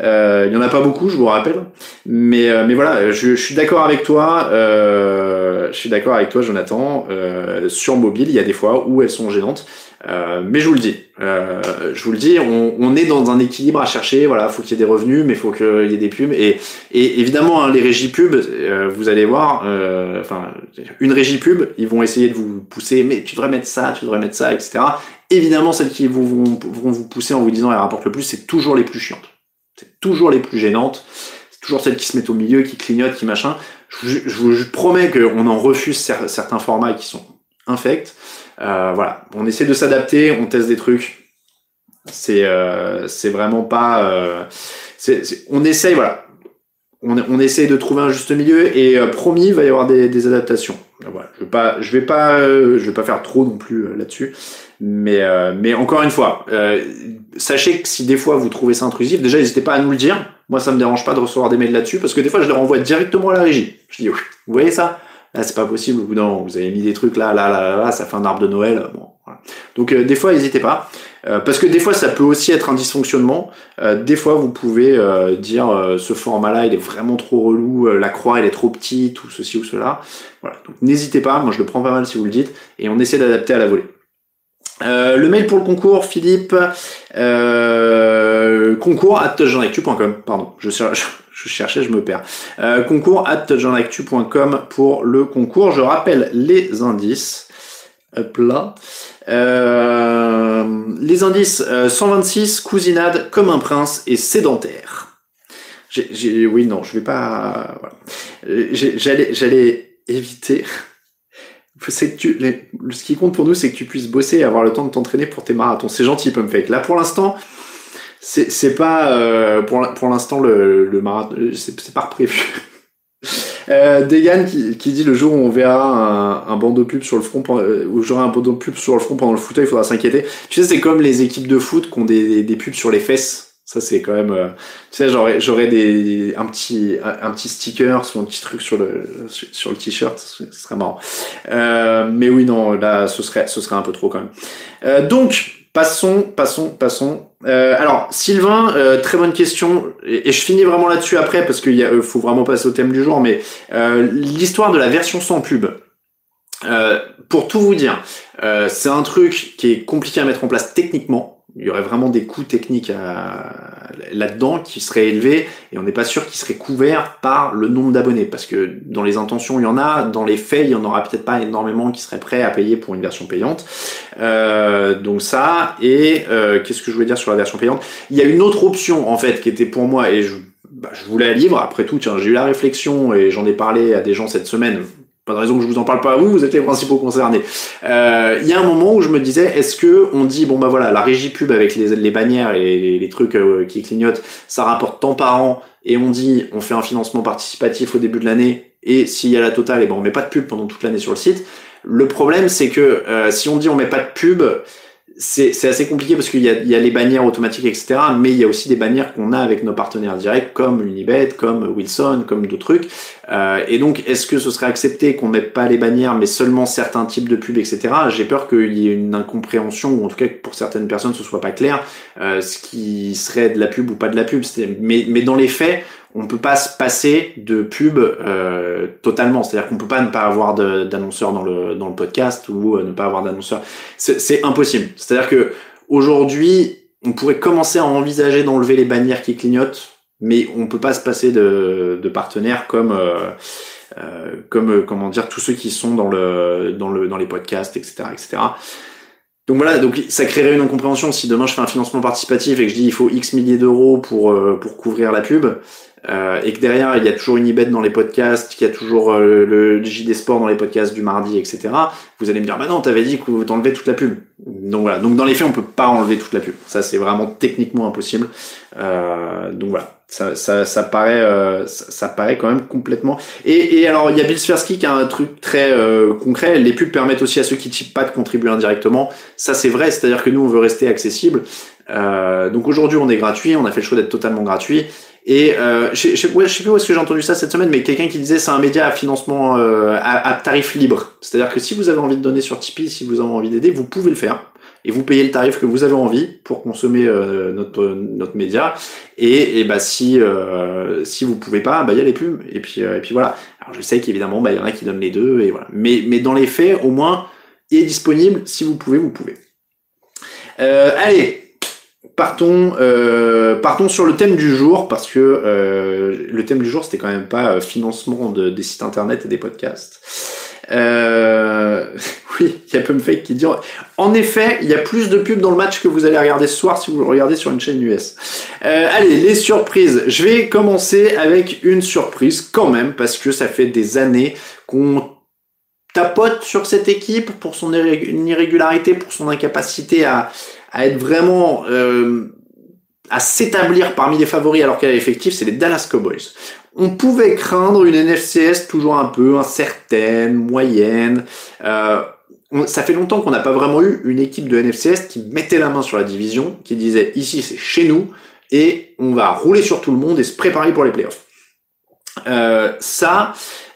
Euh, il y en a pas beaucoup, je vous rappelle, mais euh, mais voilà, je, je suis d'accord avec toi. Euh, je suis d'accord avec toi, Jonathan. Euh, sur mobile, il y a des fois où elles sont gênantes, euh, mais je vous le dis, euh, je vous le dis, on, on, est dans un équilibre à chercher. Voilà, faut qu'il y ait des revenus, mais faut qu'il y ait des pubs. Et, et évidemment, hein, les régies pubs, vous allez voir, enfin, une régie pub, ils vont essayer de vous pousser, mais tu devrais mettre ça, tu devrais mettre ça, etc. Évidemment, celles qui vont, vous pousser en vous disant elles rapportent le plus, c'est toujours les plus chiantes. C'est toujours les plus gênantes. C'est toujours celles qui se mettent au milieu, qui clignotent, qui machin. Je, vous promets qu'on en refuse certains formats qui sont infects. Euh, voilà, on essaie de s'adapter, on teste des trucs. C'est euh, vraiment pas. Euh, on essaye, voilà. On, essaye de trouver un juste milieu et promis, il va y avoir des adaptations. Voilà, je vais pas, vais pas, je vais pas faire trop non plus là-dessus. Mais, euh, mais encore une fois, euh, sachez que si des fois vous trouvez ça intrusif, déjà n'hésitez pas à nous le dire. Moi, ça me dérange pas de recevoir des mails là-dessus parce que des fois, je les renvoie directement à la régie. Je dis, oui, vous voyez ça? Là, c'est pas possible. D'un vous avez mis des trucs là, là, là, là, ça fait un arbre de Noël. Bon, Donc, euh, des fois, n'hésitez pas. Euh, parce que des fois, ça peut aussi être un dysfonctionnement. Euh, des fois, vous pouvez dire ce format-là, il est vraiment trop relou, la croix, elle est trop petite, ou ceci ou cela. Voilà. Donc, n'hésitez pas. Moi, je le prends pas mal si vous le dites. Et on essaie d'adapter à la volée. Euh, le mail pour le concours, Philippe, euh, concours at pardon, je, cherchais, je me perds. Euh, concours at pour le concours. Je rappelle les indices. Hop là. Euh, les indices 126, euh, cousinade, comme un prince et sédentaire. J'ai, oui, non, je vais pas. Voilà. J'allais, j'allais éviter que tu, ce qui compte pour nous, c'est que tu puisses bosser et avoir le temps de t'entraîner pour tes marathons. C'est gentil, Pumpfake. Là, pour l'instant, c'est, pas, euh, pour, l'instant, le, le marathon, c'est, c'est pas prévu. Euh, Degan qui, qui, dit le jour où on verra un, un bandeau pub sur le front, euh, où j'aurai un bandeau pub sur le front pendant le fauteuil, il faudra s'inquiéter. Tu sais, c'est comme les équipes de foot qui ont des, des, des pubs sur les fesses. Ça c'est quand même, euh, tu sais, j'aurais j'aurais des un petit un, petit sticker un petit truc sur le sur le t-shirt, ce serait marrant. Euh, mais oui non, là ce serait ce serait un peu trop quand même. Euh, donc passons passons passons. Euh, alors Sylvain, euh, très bonne question et, je finis vraiment là-dessus après parce qu'il faut vraiment passer au thème du jour. Mais l'histoire de la version sans pub. pour tout vous dire, c'est un truc qui est compliqué à mettre en place techniquement il y aurait vraiment des coûts techniques là-dedans qui seraient élevés et on n'est pas sûr qu'ils seraient couverts par le nombre d'abonnés parce que dans les intentions il y en a, dans les faits il y en aura peut-être pas énormément qui seraient prêts à payer pour une version payante. Euh, donc ça et euh, qu'est-ce que je voulais dire sur la version payante? Il y a une autre option en fait qui était pour moi et je, bah, je voulais la livre. Après tout, tiens, j'ai eu la réflexion et j'en ai parlé à des gens cette semaine pas de raison que je vous en parle pas à vous, vous êtes les principaux concernés. Euh, il y a un moment où je me disais, est-ce que on dit bon bah voilà, la régie pub avec les, les bannières et les, les trucs euh, qui clignotent, ça rapporte tant par an, et on dit on fait un financement participatif au début de l'année, et s'il y a la totale, et ben on met pas de pub pendant toute l'année sur le site. Le problème c'est que euh, si on dit on met pas de pub, c'est assez compliqué parce qu'il y, y, a les bannières automatiques, etc. Mais il y a aussi des bannières qu'on a avec nos partenaires directs, comme Unibet, comme Wilson, comme d'autres trucs. Euh, et donc, est-ce que ce serait accepté qu'on mette pas les bannières, mais seulement certains types de pubs, etc. J'ai peur qu'il y ait une incompréhension, ou en tout cas que pour certaines personnes ce soit pas clair, euh, ce qui serait de la pub ou pas de la pub. Mais, mais dans les faits, on peut pas se passer de pub euh, totalement. C'est-à-dire qu'on peut pas ne pas avoir d'annonceurs dans le, dans le podcast ou euh, ne pas avoir d'annonceurs. C'est impossible. C'est-à-dire que aujourd'hui, on pourrait commencer à envisager d'enlever les bannières qui clignotent, Mais on peut pas se passer de, de partenaires comme euh, euh, comme euh, comment dire tous ceux qui sont dans le dans le dans les podcasts, etc., etc. Donc voilà, donc ça créerait une incompréhension si demain je fais un financement participatif et que je dis il faut X milliers d'euros pour euh, pour couvrir la pub. Euh, et que derrière il y a toujours une ibet dans les podcasts, qu'il y a toujours euh, le, JD Sport dans les podcasts du mardi, etc. Vous allez me dire bah non, t'avais dit que vous t'enlevez toute la pub. Donc voilà, donc dans les faits on peut pas enlever toute la pub. Ça c'est vraiment techniquement impossible. Euh, donc voilà, ça, ça, ça paraît euh, ça, ça, paraît quand même complètement. Et, et alors il y a Bill Sversky qui a un truc très euh, concret. Les pubs permettent aussi à ceux qui typent pas de contribuer indirectement. Ça c'est vrai, c'est-à-dire que nous on veut rester accessible. donc aujourd'hui on est gratuit, on a fait le choix d'être totalement gratuit. Et euh, je, je, sais plus où est-ce que j'ai entendu ça cette semaine, mais quelqu'un qui disait c'est un média à financement euh, à, tarif libre. C'est-à-dire que si vous avez envie de donner sur Tipeee, si vous avez envie d'aider, vous pouvez le faire. Et vous payez le tarif que vous avez envie pour consommer euh, notre notre média. Et, et bah si euh, si vous pouvez pas, bah il y a les pubs. Et puis et puis voilà. Alors je sais qu'évidemment bah il y en a qui donnent les deux et voilà. Mais mais dans les faits, au moins, il est disponible. Si vous pouvez, vous pouvez. allez, partons, euh, partons sur le thème du jour parce que euh, le thème du jour c'était quand même pas euh, financement de, des sites internet et des podcasts. Oui, il y a Pumfake qui dit en effet, il y a plus de pubs dans le match que vous allez regarder ce soir si vous regardez sur une chaîne US. Allez, les surprises. Je vais commencer avec une surprise quand même parce que ça fait des années qu'on tapote sur cette équipe pour son irrégularité, pour son incapacité à, à être vraiment euh, à s'établir parmi les favoris alors qu'elle est effective, c'est les Dallas Cowboys. On pouvait craindre une NFCS toujours un peu incertaine, moyenne. Euh, ça fait longtemps qu'on n'a pas vraiment eu une équipe de NFCS qui mettait la main sur la division, qui disait ici c'est chez nous et on va rouler sur tout le monde et se préparer pour les playoffs. Euh, ça,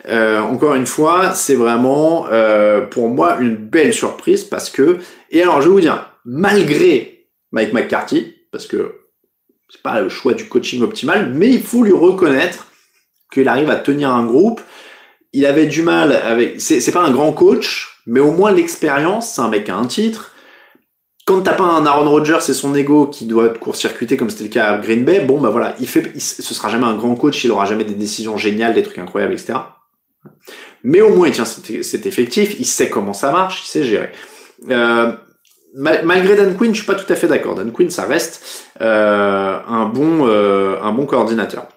euh, encore une fois, c'est vraiment euh, pour moi une belle surprise parce que et alors je vais vous dire malgré Mike McCarthy, parce que c'est pas le choix du coaching optimal, mais il faut lui reconnaître qu'il arrive à tenir un groupe. Il avait du mal avec. C'est pas un grand coach, mais au moins l'expérience, c'est un mec a un titre. Quand t'as pas un Aaron Rodgers et son ego qui doit court-circuité comme c'était le cas à Green Bay, bon bah voilà, il fait, ce sera jamais un grand coach, il aura jamais des décisions géniales, des trucs incroyables, etc. Mais au moins il tient cet, effectif, il sait comment ça marche, il sait gérer. Euh, malgré Dan Quinn, je suis pas tout à fait d'accord. Dan Quinn, ça reste euh, un bon euh, un bon coordinateur.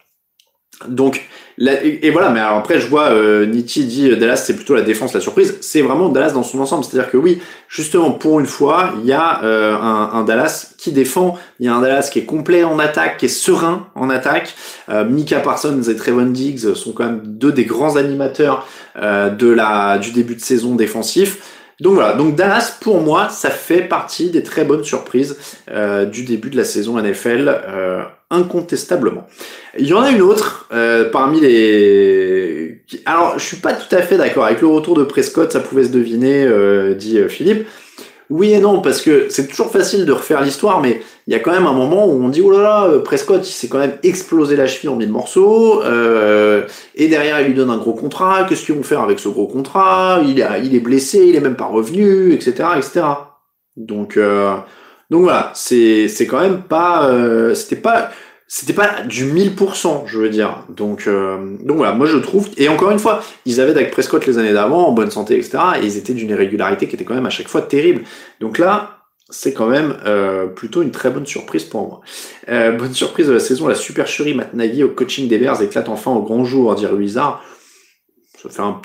Donc et, voilà, mais après je vois euh, Nitti dit euh, Dallas c'est plutôt la défense la surprise. C'est vraiment Dallas dans son ensemble, c'est-à-dire que oui, justement pour une fois, il y a euh, un, un, Dallas qui défend, il y a un Dallas qui est complet en attaque, qui est serein en attaque. Euh, Mika Parsons et Trevon Diggs sont quand même deux des grands animateurs de la du début de saison défensif. Donc voilà, donc Dallas pour moi ça fait partie des très bonnes surprises euh, du début de la saison NFL euh, incontestablement. Il y en a une autre euh, parmi les. Alors je suis pas tout à fait d'accord avec le retour de Prescott, ça pouvait se deviner, dit Philippe. Oui et non, parce que c'est toujours facile de refaire l'histoire, mais il y a quand même un moment où on dit oh là là, Prescott, il s'est quand même explosé la cheville en mille morceaux, euh, et derrière il lui donne un gros contrat. Qu'est-ce qu'ils vont faire avec ce gros contrat? Il est, il est blessé, il est même pas revenu, etc., etc. Donc, euh, donc voilà, c'est c'est quand même pas, euh, c'était pas c'était pas du 1000%, je veux dire. Donc, euh, donc voilà, moi je trouve. Et encore une fois, ils avaient Dak Prescott les années d'avant, en bonne santé, etc. Et ils étaient d'une irrégularité qui était quand même à chaque fois terrible. Donc là, c'est quand même euh, plutôt une très bonne surprise pour moi. Euh, bonne surprise de la saison, la supercherie Matt au coaching des Bears éclate enfin au grand jour, dire Wizard. Ça fait un...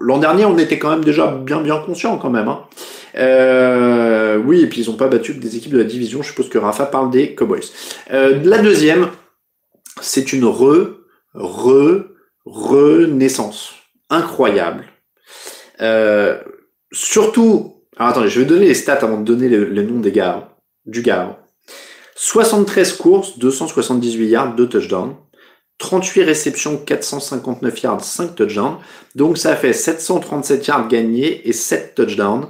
L'an dernier, on était quand même déjà bien bien conscient quand même. Hein. Euh, oui, et puis ils n'ont pas battu des équipes de la division. Je suppose que Rafa parle des Cowboys. La deuxième, c'est une re, re, renaissance. Incroyable. Surtout, alors attendez, je vais donner les stats avant de donner le, nom des gars, du gars. 73 courses, 278 yards, 2 touchdowns. 38 réceptions, 459 yards, 5 touchdowns. Donc ça fait 737 yards gagnés et 7 touchdowns.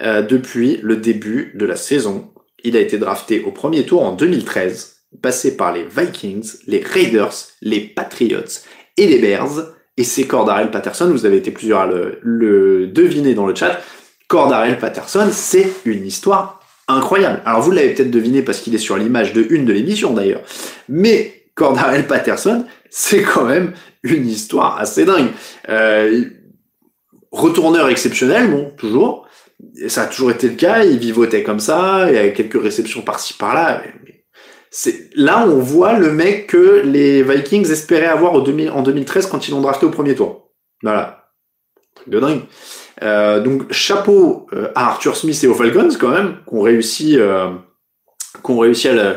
Euh, depuis le début de la saison. Il a été drafté au premier tour en 2013, passé par les Vikings, les Raiders, les Patriots et les Bears. Et c'est Cordarel Patterson, vous avez été plusieurs à le, deviner dans le chat. Cordarel Patterson, c'est une histoire incroyable. Alors vous l'avez peut-être deviné parce qu'il est sur l'image de une de l'émission d'ailleurs. Mais Cordarel Patterson, c'est quand même une histoire assez dingue. Euh, retourneur exceptionnel, bon, toujours. Et ça a toujours été le cas, il vivotait comme ça, il y avait quelques réceptions par-ci par-là. Là on voit le mec que les Vikings espéraient avoir au 2000, en 2013 quand ils l'ont drafté au premier tour. Voilà. Truc de dingue. Euh, donc chapeau euh, à Arthur Smith et aux Falcons quand même, qu'on réussi, euh, qu'on réussi à le...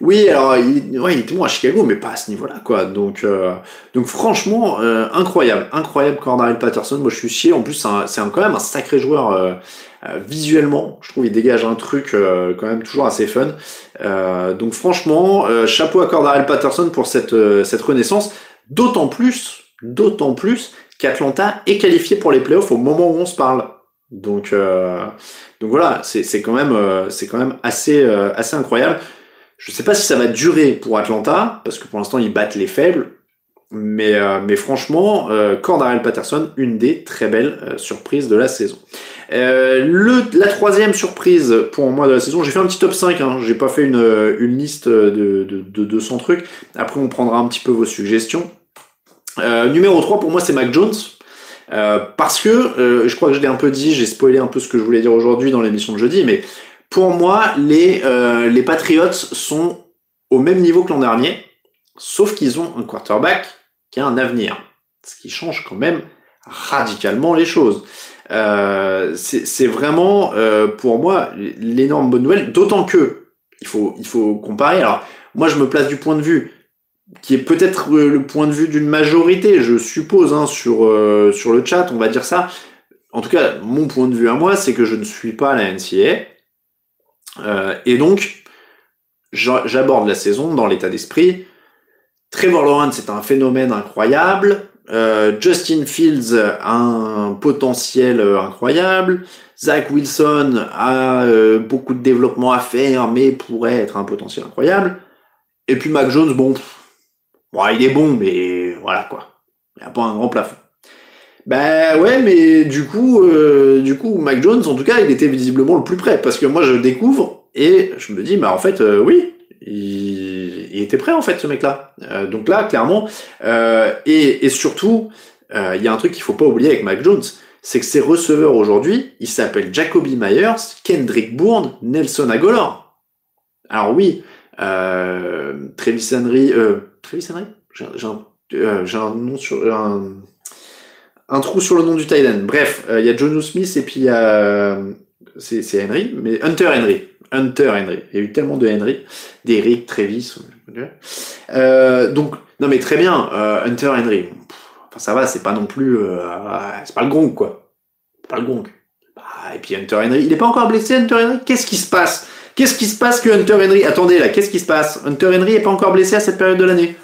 Oui, alors il, ouais, il était bon à Chicago, mais pas à ce niveau-là, quoi. Donc, donc franchement, incroyable, incroyable Cordarel Patterson. Moi, je suis chier. En plus, c'est quand même un sacré joueur visuellement. Je trouve il dégage un truc quand même toujours assez fun. donc franchement, chapeau à Cordarel Patterson pour cette cette renaissance. D'autant plus, d'autant plus qu'Atlanta est qualifié pour les playoffs au moment où on se parle. Donc, euh, voilà, c'est quand même, euh, c'est quand même assez, euh, incroyable. Je ne sais pas si ça va durer pour Atlanta, parce que pour l'instant ils battent les faibles. Mais, franchement, Cordarel Patterson, une des très belles surprises de la saison. la troisième surprise pour moi de la saison, j'ai fait un petit top 5, hein, j'ai pas fait une, une liste de, de, de 200 trucs. Après, on prendra un petit peu vos suggestions. Euh, numéro 3 pour moi c'est Mac Jones. Euh, parce que, euh, je crois que je l'ai un peu dit, j'ai spoilé un peu ce que je voulais dire aujourd'hui dans l'émission de jeudi, mais pour moi, les, les Patriots sont au même niveau que l'an dernier, sauf qu'ils ont un quarterback qui a un avenir. Ce qui change quand même radicalement les choses. c'est vraiment, pour moi, l'énorme bonne nouvelle, d'autant que, il faut, il faut comparer. Alors, moi, je me place du point de vue qui est peut-être euh, le point de vue d'une majorité, je suppose, hein, sur, euh, sur le chat, on va dire ça. En tout cas, mon point de vue à moi, c'est que je ne suis pas la NCA. Euh, et donc, j'aborde la saison dans l'état d'esprit. Trevor Lawrence c'est un phénomène incroyable. Justin Fields a un potentiel incroyable. Zach Wilson a beaucoup de développement à faire, mais pourrait être un potentiel incroyable. Et puis Mac Jones, bon, Bon, il est bon, mais voilà quoi. Il n'y a pas un grand plafond. Ben ouais, mais du coup, euh, du coup, Mac Jones, en tout cas, il était visiblement le plus près. Parce que moi, je découvre et je me dis, bah en fait, euh, oui, il, était prêt en fait, ce mec-là. Euh, donc là, clairement, et, et, surtout, il y a un truc qu'il faut pas oublier avec Mac Jones, c'est que ses receveurs aujourd'hui, ils s'appellent Jacoby Myers, Kendrick Bourne, Nelson Agolor. Alors oui, Travis Henry, Travis Henry euh, J'ai un, nom sur un, un, trou sur le nom du Titan. Bref, euh, il y a John Smith et puis il y a c'est Henry, mais Hunter Henry. Hunter Henry. Il y a eu tellement de Henry, d'Eric, Travis. Euh, donc, non mais très bien, Hunter Henry. Enfin, ça va, c'est pas non plus, c'est pas le gong quoi. Pas le gong. Bah, et puis Hunter Henry, il est pas encore blessé Hunter Henry? Qu'est-ce qui se passe? Qu'est-ce qui se passe que Hunter Henry Attendez là, qu'est-ce qui se passe? Hunter Henry est pas encore blessé à cette période de l'année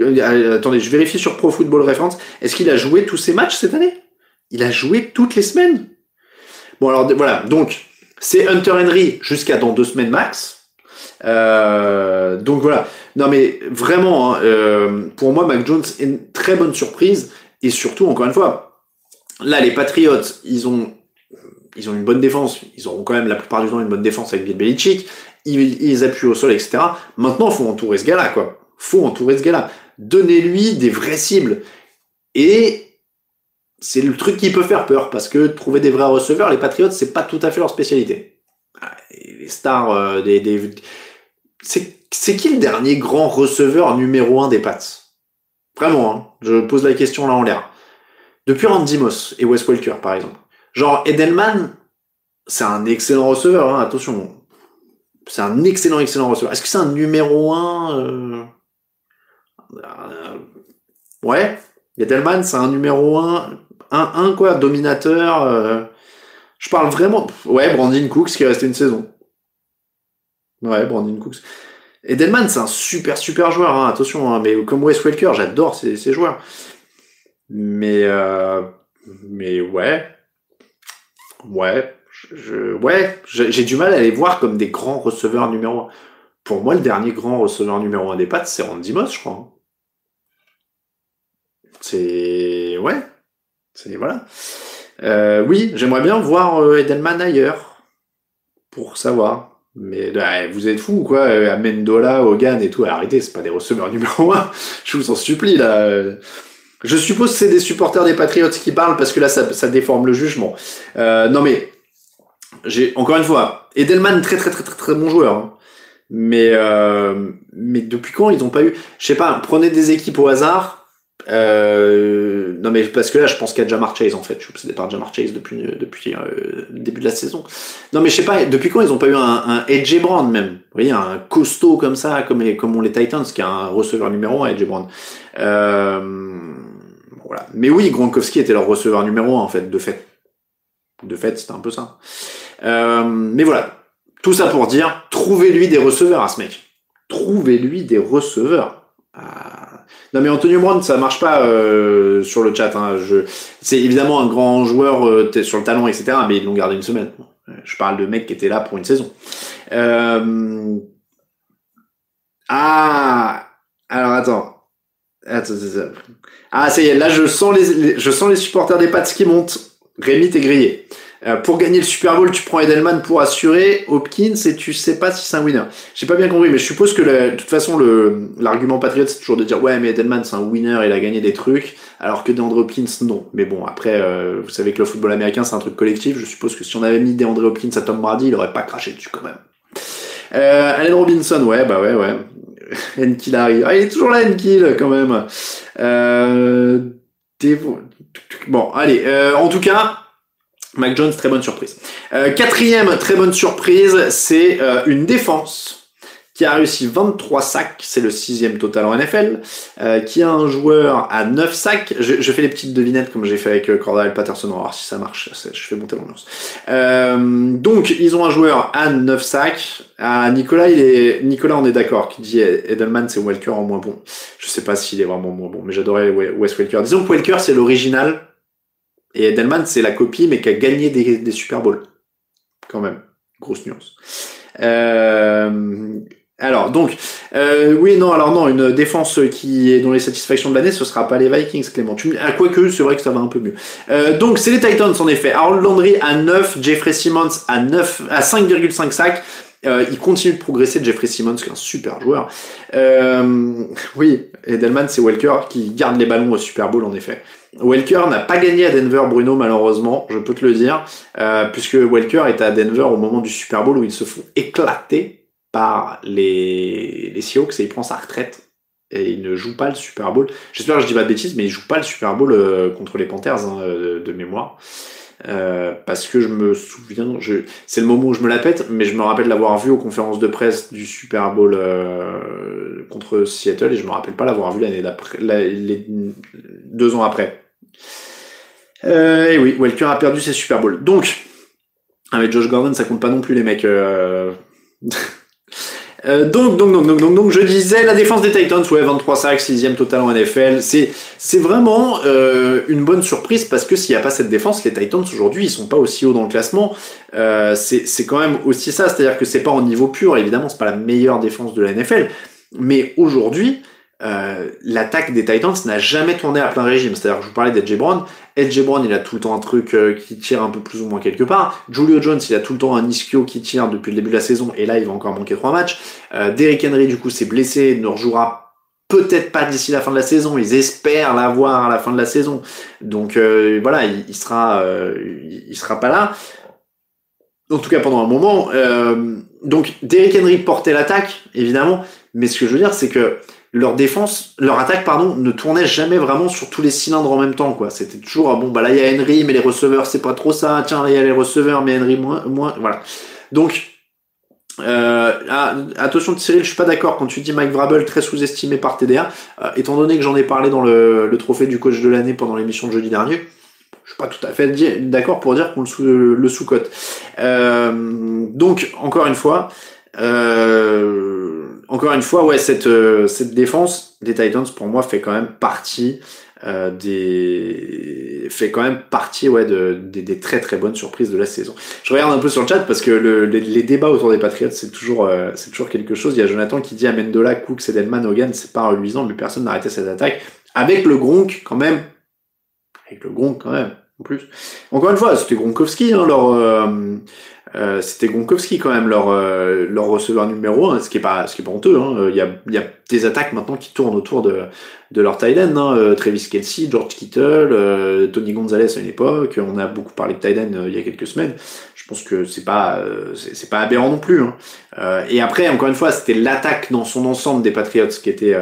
euh, euh, Attendez, je vérifie sur Pro Football Reference. Est-ce qu'il a joué tous ses matchs cette année? Il a joué toutes les semaines. Bon alors voilà, donc c'est Hunter Henry jusqu'à dans deux semaines max. Euh, donc voilà. Non mais vraiment, hein, pour moi, Mac Jones est une très bonne surprise et surtout encore une fois, là les Patriots, ils ont ils ont une bonne défense. Ils auront quand même la plupart du temps une bonne défense avec Bill Belichick. Ils, ils appuient au sol, etc. Maintenant, faut entourer ce gars-là, quoi. Faut entourer ce gars-là. Donnez-lui des vraies cibles. Et c'est le truc qui peut faire peur parce que trouver des vrais receveurs, les Patriots, c'est pas tout à fait leur spécialité. Ah, les stars euh, des, c'est qui le dernier grand receveur numéro un des Pats? Vraiment, hein. je pose la question là en l'air. Depuis Randy Moss et Wes Welker, par exemple. Genre, Edelman, c'est un excellent receveur, hein, attention. C'est un excellent, excellent receveur. Est-ce que c'est un numéro 1 euh... Ouais. Edelman, c'est un numéro 1, un, un quoi, dominateur. Euh... Je parle vraiment. Ouais, Brandon Cooks qui est resté une saison. Ouais, Brandon Cooks. Edelman, c'est un super, super joueur, hein, attention, hein, mais comme Wes Welker, j'adore ces, ces, joueurs. Mais, euh, mais ouais, Ouais, ouais, j'ai du mal à les voir comme des grands receveurs numéro 1. Pour moi, le dernier grand receveur numéro 1 des pattes, c'est Randy Moss, je crois. C'est. Ouais. C'est. Voilà. Euh, oui, j'aimerais bien voir euh, Edelman ailleurs. pour savoir. Mais vous êtes fous quoi Amendola, Hogan et tout, arrêtez, c'est pas des receveurs numéro 1. Je vous en supplie là. Je suppose que c'est des supporters des Patriots qui parlent parce que là ça, ça déforme le jugement. Euh, non mais j'ai encore une fois Edelman très très très très très bon joueur. Hein. Mais euh, mais depuis quand ils n'ont pas eu Je sais pas. Prenez des équipes au hasard. Euh, non mais parce que là je pense a Jamar Chase en fait. Je suis obsédé par Jamar Chase depuis depuis euh, le début de la saison. Non mais je sais pas. Depuis quand ils n'ont pas eu un, un AJ Brown même? Vous voyez un costaud comme ça comme comme on les Titans qui a un receveur numéro 1 AJ Brown. Euh, Mais oui, Gronkowski était leur receveur numéro 1 en fait de fait. De fait, c'était un peu ça. Euh, mais voilà. Tout ça pour dire, trouvez-lui des receveurs à ce mec. Trouvez-lui des receveurs. Ah. Non mais Antonio Brown, ça marche pas euh, sur le chat. Hein. C'est évidemment un grand joueur euh, sur le talent, etc. Mais ils l'ont gardé une semaine. Je parle de mec qui était là pour une saison. Ah, alors attends. Attends. Ah, ça y est, là je sens les, je sens les supporters des Pats qui montent. Rémi, t'es grillé. Euh, pour gagner le Super Bowl, tu prends Edelman pour assurer Hopkins et tu sais pas si c'est un winner. J'ai pas bien compris, mais je suppose que de toute façon l'argument Patriot c'est toujours de dire ouais mais Edelman c'est un winner, il a gagné des trucs, alors que DeAndre Hopkins non. Mais bon après euh, vous savez que le football américain c'est un truc collectif. Je suppose que si on avait mis DeAndre Hopkins à Tom Brady, il aurait pas craché dessus quand même. Euh, Allen Robinson, ouais bah ouais ouais. Enkill arrive. Ah il est toujours là Enkill quand même. Euh, bon allez, euh, en tout cas. Mac Jones, très bonne surprise. Euh, quatrième très bonne surprise, c'est une défense qui a réussi 23 sacs, c'est le sixième total en NFL, euh, qui a un joueur à 9 sacs. Je, je fais les petites devinettes comme j'ai fait avec Cordell Patterson, on va voir si ça marche, je fais monter l'ambiance. donc, ils ont un joueur à 9 sacs. À Nicolas, il est, Nicolas, on est d'accord, qui dit Edelman, c'est Welker en moins bon. Je sais pas s'il est vraiment moins bon, mais j'adorais Wes Welker. Disons que Welker, c'est l'original et Edelman, c'est la copie, mais qui a gagné des, des Super Bowls. Quand même. Grosse nuance. Euh, alors, donc, euh, oui, non, alors non, une défense qui est dans les satisfactions de l'année, ce sera pas les Vikings, Clément. Tu, ah, quoique, c'est vrai que ça va un peu mieux. Euh, donc, c'est les Titans, en effet. Harold Landry à 9, Jeffrey Simmons à 9, à 5,5 sacs. Euh, il continue de progresser, Jeffrey Simmons, qui est un super joueur. Euh, oui, Edelman, c'est Welker qui garde les ballons au Super Bowl, en effet. Welker n'a pas gagné à Denver, Bruno, malheureusement, je peux te le dire, puisque Welker était à Denver au moment du Super Bowl où ils se font éclater par les, les Seahawks et il prend sa retraite et il ne joue pas le Super Bowl. J'espère que je dis pas de bêtises, mais il joue pas le Super Bowl euh, contre les Panthers hein, de mémoire. Euh, parce que je me souviens, c'est le moment où je me la pète, mais je me rappelle l'avoir vu aux conférences de presse du Super Bowl euh, contre Seattle et je me rappelle pas l'avoir vu l'année d'après, deux ans après. Euh, et oui, Welker a perdu ses Super Bowls. Donc, avec Josh Gordon, ça compte pas non plus les mecs. Euh... Donc, donc, donc, donc, donc, donc, je disais la défense des Titans, ouais, 23 sacs, 6 total en NFL. C'est, vraiment euh, une bonne surprise parce que s'il n'y a pas cette défense, les Titans aujourd'hui, ils sont pas aussi haut dans le classement. Euh, c'est, c'est quand même aussi ça, c'est-à-dire que c'est pas en niveau pur, évidemment, c'est pas la meilleure défense de la NFL, mais aujourd'hui, euh, l'attaque des Titans n'a jamais tourné à plein régime. C'est-à-dire je vous parlais d'Edge Brown. Edge Brown, il a tout le temps un truc euh, qui tire un peu plus ou moins quelque part. Julio Jones, il a tout le temps un ischio qui tire depuis le début de la saison. Et là, il va encore manquer trois matchs. Euh, Derrick Henry, du coup, s'est blessé, ne rejouera peut-être pas d'ici la fin de la saison. Ils espèrent l'avoir à la fin de la saison. Donc voilà, il, sera, il, sera pas là. En tout cas pendant un moment. donc Derrick Henry portait l'attaque, évidemment. Mais ce que je veux dire, c'est que leur défense, leur attaque, pardon, ne tournait jamais vraiment sur tous les cylindres en même temps, quoi. C'était toujours, ah bon, bah là, il y a Henry, mais les receveurs, c'est pas trop ça. Tiens, il y a les receveurs, mais Henry moins, moins, voilà. Donc, euh, ah, attention Cyril, je suis pas d'accord quand tu dis Mike Vrabel très sous-estimé par TDA, euh, étant donné que j'en ai parlé dans le, le trophée du coach de l'année pendant l'émission de jeudi dernier. Je suis pas tout à fait d'accord pour dire qu'on le, sous, le sous-cote. Euh, donc, encore une fois, euh, encore une fois, ouais, cette, euh, cette défense des Titans, pour moi, fait quand même partie euh, des fait quand même partie ouais de, des, très très bonnes surprises de la saison. Je regarde un peu sur le chat parce que le, les, débats autour des Patriots c'est toujours euh, c'est toujours quelque chose. Il y a Jonathan qui dit Amendola, Cook, Edelman, Hogan, c'est pas reluisant, mais personne n'a arrêté cette attaque avec le Gronk quand même, avec le Gronk quand même en plus. Encore une fois, c'était Gronkowski hein, leur Euh, c'était Gronkowski quand même leur euh, leur receveur numéro 1, ce qui est pas ce qui est pas honteux. Hein. Il y a il y a des attaques maintenant qui tournent autour de de leur tight end. Hein. Euh, Travis Kelsey, George Kittle, Tony Gonzalez à une époque. On a beaucoup parlé de tight end il y a quelques semaines. Je pense que c'est pas c'est pas aberrant non plus. Hein. et après encore une fois c'était l'attaque dans son ensemble des Patriots qui était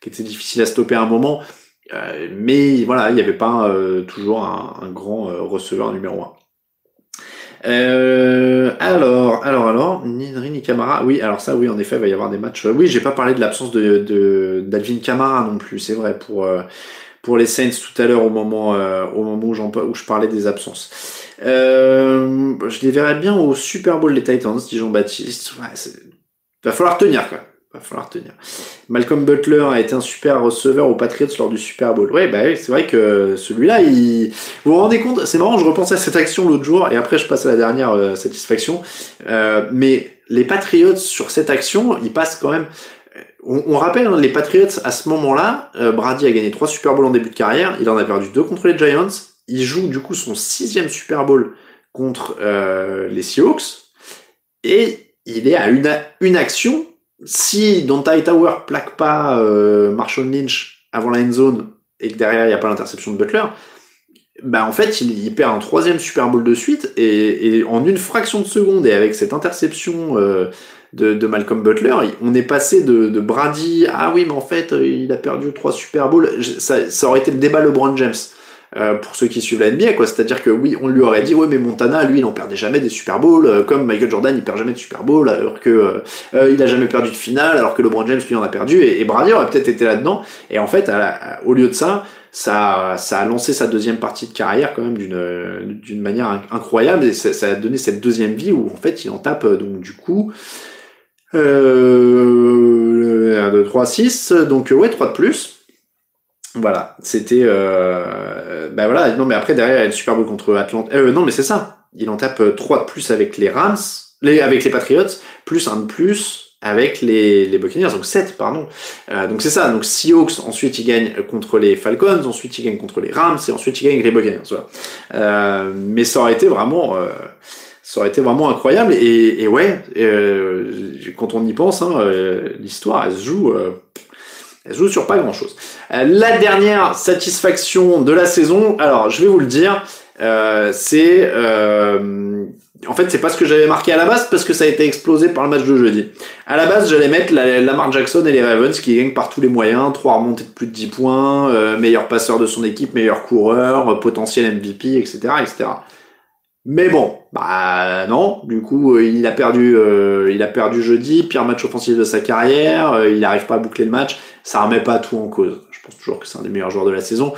qui était difficile à stopper à un moment. mais voilà, il n'y avait pas toujours un, un grand receveur numéro 1. Euh, alors, alors, alors, Nidri ni Camara. Oui, alors ça, oui, en effet, il va y avoir des matchs. Oui, j'ai pas parlé de l'absence de d'Alvin Camara non plus. C'est vrai pour euh, pour les Saints tout à l'heure au moment euh, au moment où, où je parlais des absences. Euh, je les verrais bien au Super Bowl les Titans, dit Jean-Baptiste. Ouais, va falloir tenir quoi va falloir tenir. Malcolm Butler a été un super receveur aux Patriots lors du Super Bowl. Ouais, bah oui, c'est vrai que celui-là, il... vous vous rendez compte, c'est marrant, je repensais à cette action l'autre jour et après je passe à la dernière euh, satisfaction. Euh, mais les Patriots sur cette action, ils passent quand même. On, rappelle, hein, les Patriots à ce moment-là, euh, Brady a gagné trois Super Bowls en début de carrière, il en a perdu deux contre les Giants. Il joue du coup son sixième Super Bowl contre les Seahawks et il est à une, une action si Donta Tower plaque pas euh, Marshall Lynch avant la end zone et que derrière il n'y a pas l'interception de Butler, bah en fait il, perd un troisième Super Bowl de suite et, en une fraction de seconde et avec cette interception euh, de, Malcolm Butler, on est passé de, Brady ah oui mais en fait il a perdu trois Super Bowls, ça, ça aurait été le débat LeBron James. Euh, pour ceux qui suivent la NBA, quoi. C'est-à-dire que oui, on lui aurait dit, ouais, mais Montana, lui, il en perdait jamais des Super Bowls, euh, comme Michael Jordan, il perd jamais de Super Bowl, alors que euh, il a jamais perdu de finale, alors que LeBron James, lui, en a perdu, et, Brady aurait peut-être été là-dedans. Et en fait, au lieu de ça, ça, ça a lancé sa deuxième partie de carrière quand même d'une d'une manière incroyable, et ça, a donné cette deuxième vie où en fait, il en tape donc du coup. Euh, 1, 2, 3, 6, donc ouais, 3 de plus. Voilà, c'était euh, ben voilà, non mais après derrière il y a le Super Bowl contre Atlanta. Euh, non mais c'est ça. Il en tape 3 de plus avec les Rams, les avec les Patriots, plus un de plus avec les, les Buccaneers, donc 7 pardon. Euh, donc c'est ça, donc Seahawks ensuite il gagne contre les Falcons, ensuite il gagne contre les Rams et ensuite il gagne avec les Buccaneers. Euh, mais ça aurait été vraiment euh, ça aurait été vraiment incroyable et, ouais, euh, quand on y pense, hein, l'histoire elle se joue elle joue sur pas grand chose. Euh, la dernière satisfaction de la saison, alors je vais vous le dire, euh, c'est euh, en fait c'est pas ce que j'avais marqué à la base parce que ça a été explosé par le match de jeudi. À la base j'allais mettre la, Lamar Jackson et les Ravens qui gagnent par tous les moyens, trois remontées de plus de 10 points, meilleur passeur de son équipe, meilleur coureur, potentiel MVP, etc., etc. Mais bon, bah non, du coup il a perdu, il a perdu jeudi, pire match offensif de sa carrière, il n'arrive pas à boucler le match ça remet pas tout en cause. Je pense toujours que c'est un des meilleurs joueurs de la saison.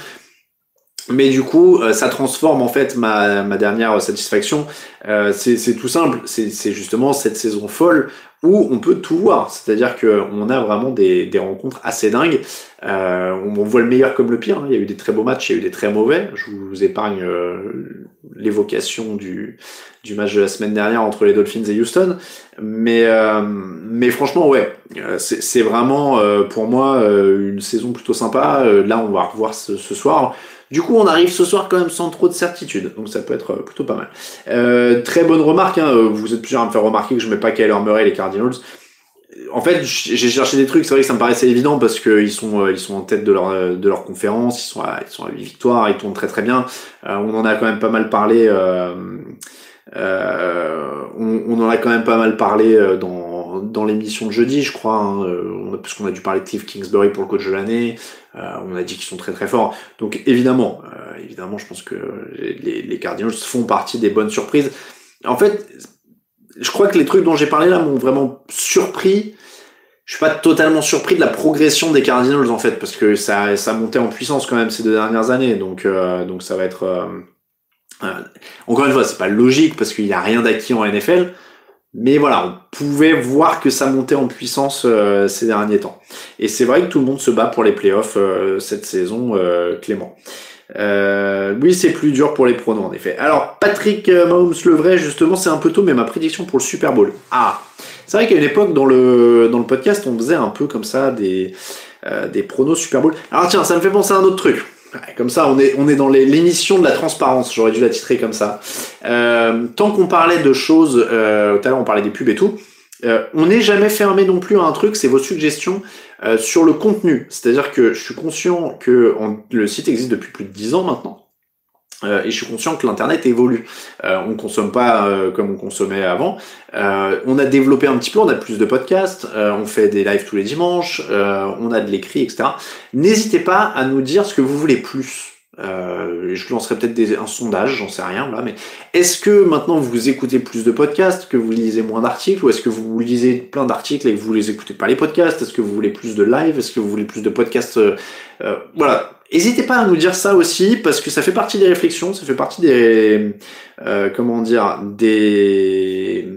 Mais du coup, euh, ça transforme en fait ma, ma dernière satisfaction. Euh, c'est tout simple, c'est justement cette saison folle où on peut tout voir. C'est-à-dire qu'on a vraiment des, des, rencontres assez dingues. Euh, on voit le meilleur comme le pire. Hein. Il y a eu des très beaux matchs, il y a eu des très mauvais. Je vous épargne euh, l'évocation du, du match de la semaine dernière entre les Dolphins et Houston. Mais, euh, mais franchement, ouais, euh, c'est vraiment pour moi une saison plutôt sympa. là, on va revoir ce, ce, soir. Du coup, on arrive ce soir quand même sans trop de certitude, donc ça peut être plutôt pas mal. très bonne remarque, hein, vous êtes plusieurs à me faire remarquer que je mets pas Kyler Murray les Cardinals. En fait, j'ai cherché des trucs, c'est vrai que ça me paraissait évident parce qu'ils sont ils sont en tête de leur de leur conférence, ils sont à, ils sont à 8 victoires, ils tournent très très bien. on en a quand même pas mal parlé euh, on, on, en a quand même pas mal parlé euh, dans, l'émission de jeudi, je crois, hein, euh, puisqu'on a dû parler de Cliff Kingsbury pour le coach de l'année. on a dit qu'ils sont très très forts. Donc évidemment, évidemment, je pense que les, Cardinals font partie des bonnes surprises. En fait, je crois que les trucs dont j'ai parlé là m'ont vraiment surpris. Je suis pas totalement surpris de la progression des Cardinals en fait, parce que ça, ça monté en puissance quand même ces deux dernières années. Donc, donc ça va être euh, encore une fois, c'est pas logique parce qu'il n'y a rien d'acquis en NFL, mais voilà, on pouvait voir que ça montait en puissance euh, ces derniers temps. Et c'est vrai que tout le monde se bat pour les playoffs euh, cette saison, Clément. oui, c'est plus dur pour les pronos en effet. Alors, Patrick Mahomes le vrai, justement, c'est un peu tôt, mais ma prédiction pour le Super Bowl. Ah, c'est vrai qu'à une époque dans le dans le podcast, on faisait un peu comme ça des des pronos Super Bowl. Alors tiens, ça me fait penser à un autre truc comme ça, on est, on est dans l'émission de la transparence. J'aurais dû la titrer comme ça. Euh, tant qu'on parlait de choses, euh, tout à l'heure on parlait des pubs et tout, euh, on n'est jamais fermé non plus à un truc, c'est vos suggestions sur le contenu. C'est-à-dire que je suis conscient que le site existe depuis plus de 10 ans maintenant. Euh, et je suis conscient que l'internet évolue. Euh, on consomme pas euh, comme on consommait avant. on a développé un petit peu, on a plus de podcasts, on fait des lives tous les dimanches, on a de l'écrit, etc. N'hésitez pas à nous dire ce que vous voulez plus. je lancerai peut-être un sondage, j'en sais rien là, mais est-ce que maintenant vous écoutez plus de podcasts, que vous lisez moins d'articles, ou est-ce que vous lisez plein d'articles et que vous les écoutez pas les podcasts? Est-ce que vous voulez plus de live Est-ce que vous voulez plus de podcasts? Voilà, N'hésitez pas à nous dire ça aussi, parce que ça fait partie des réflexions, ça fait partie des, euh, comment dire, des,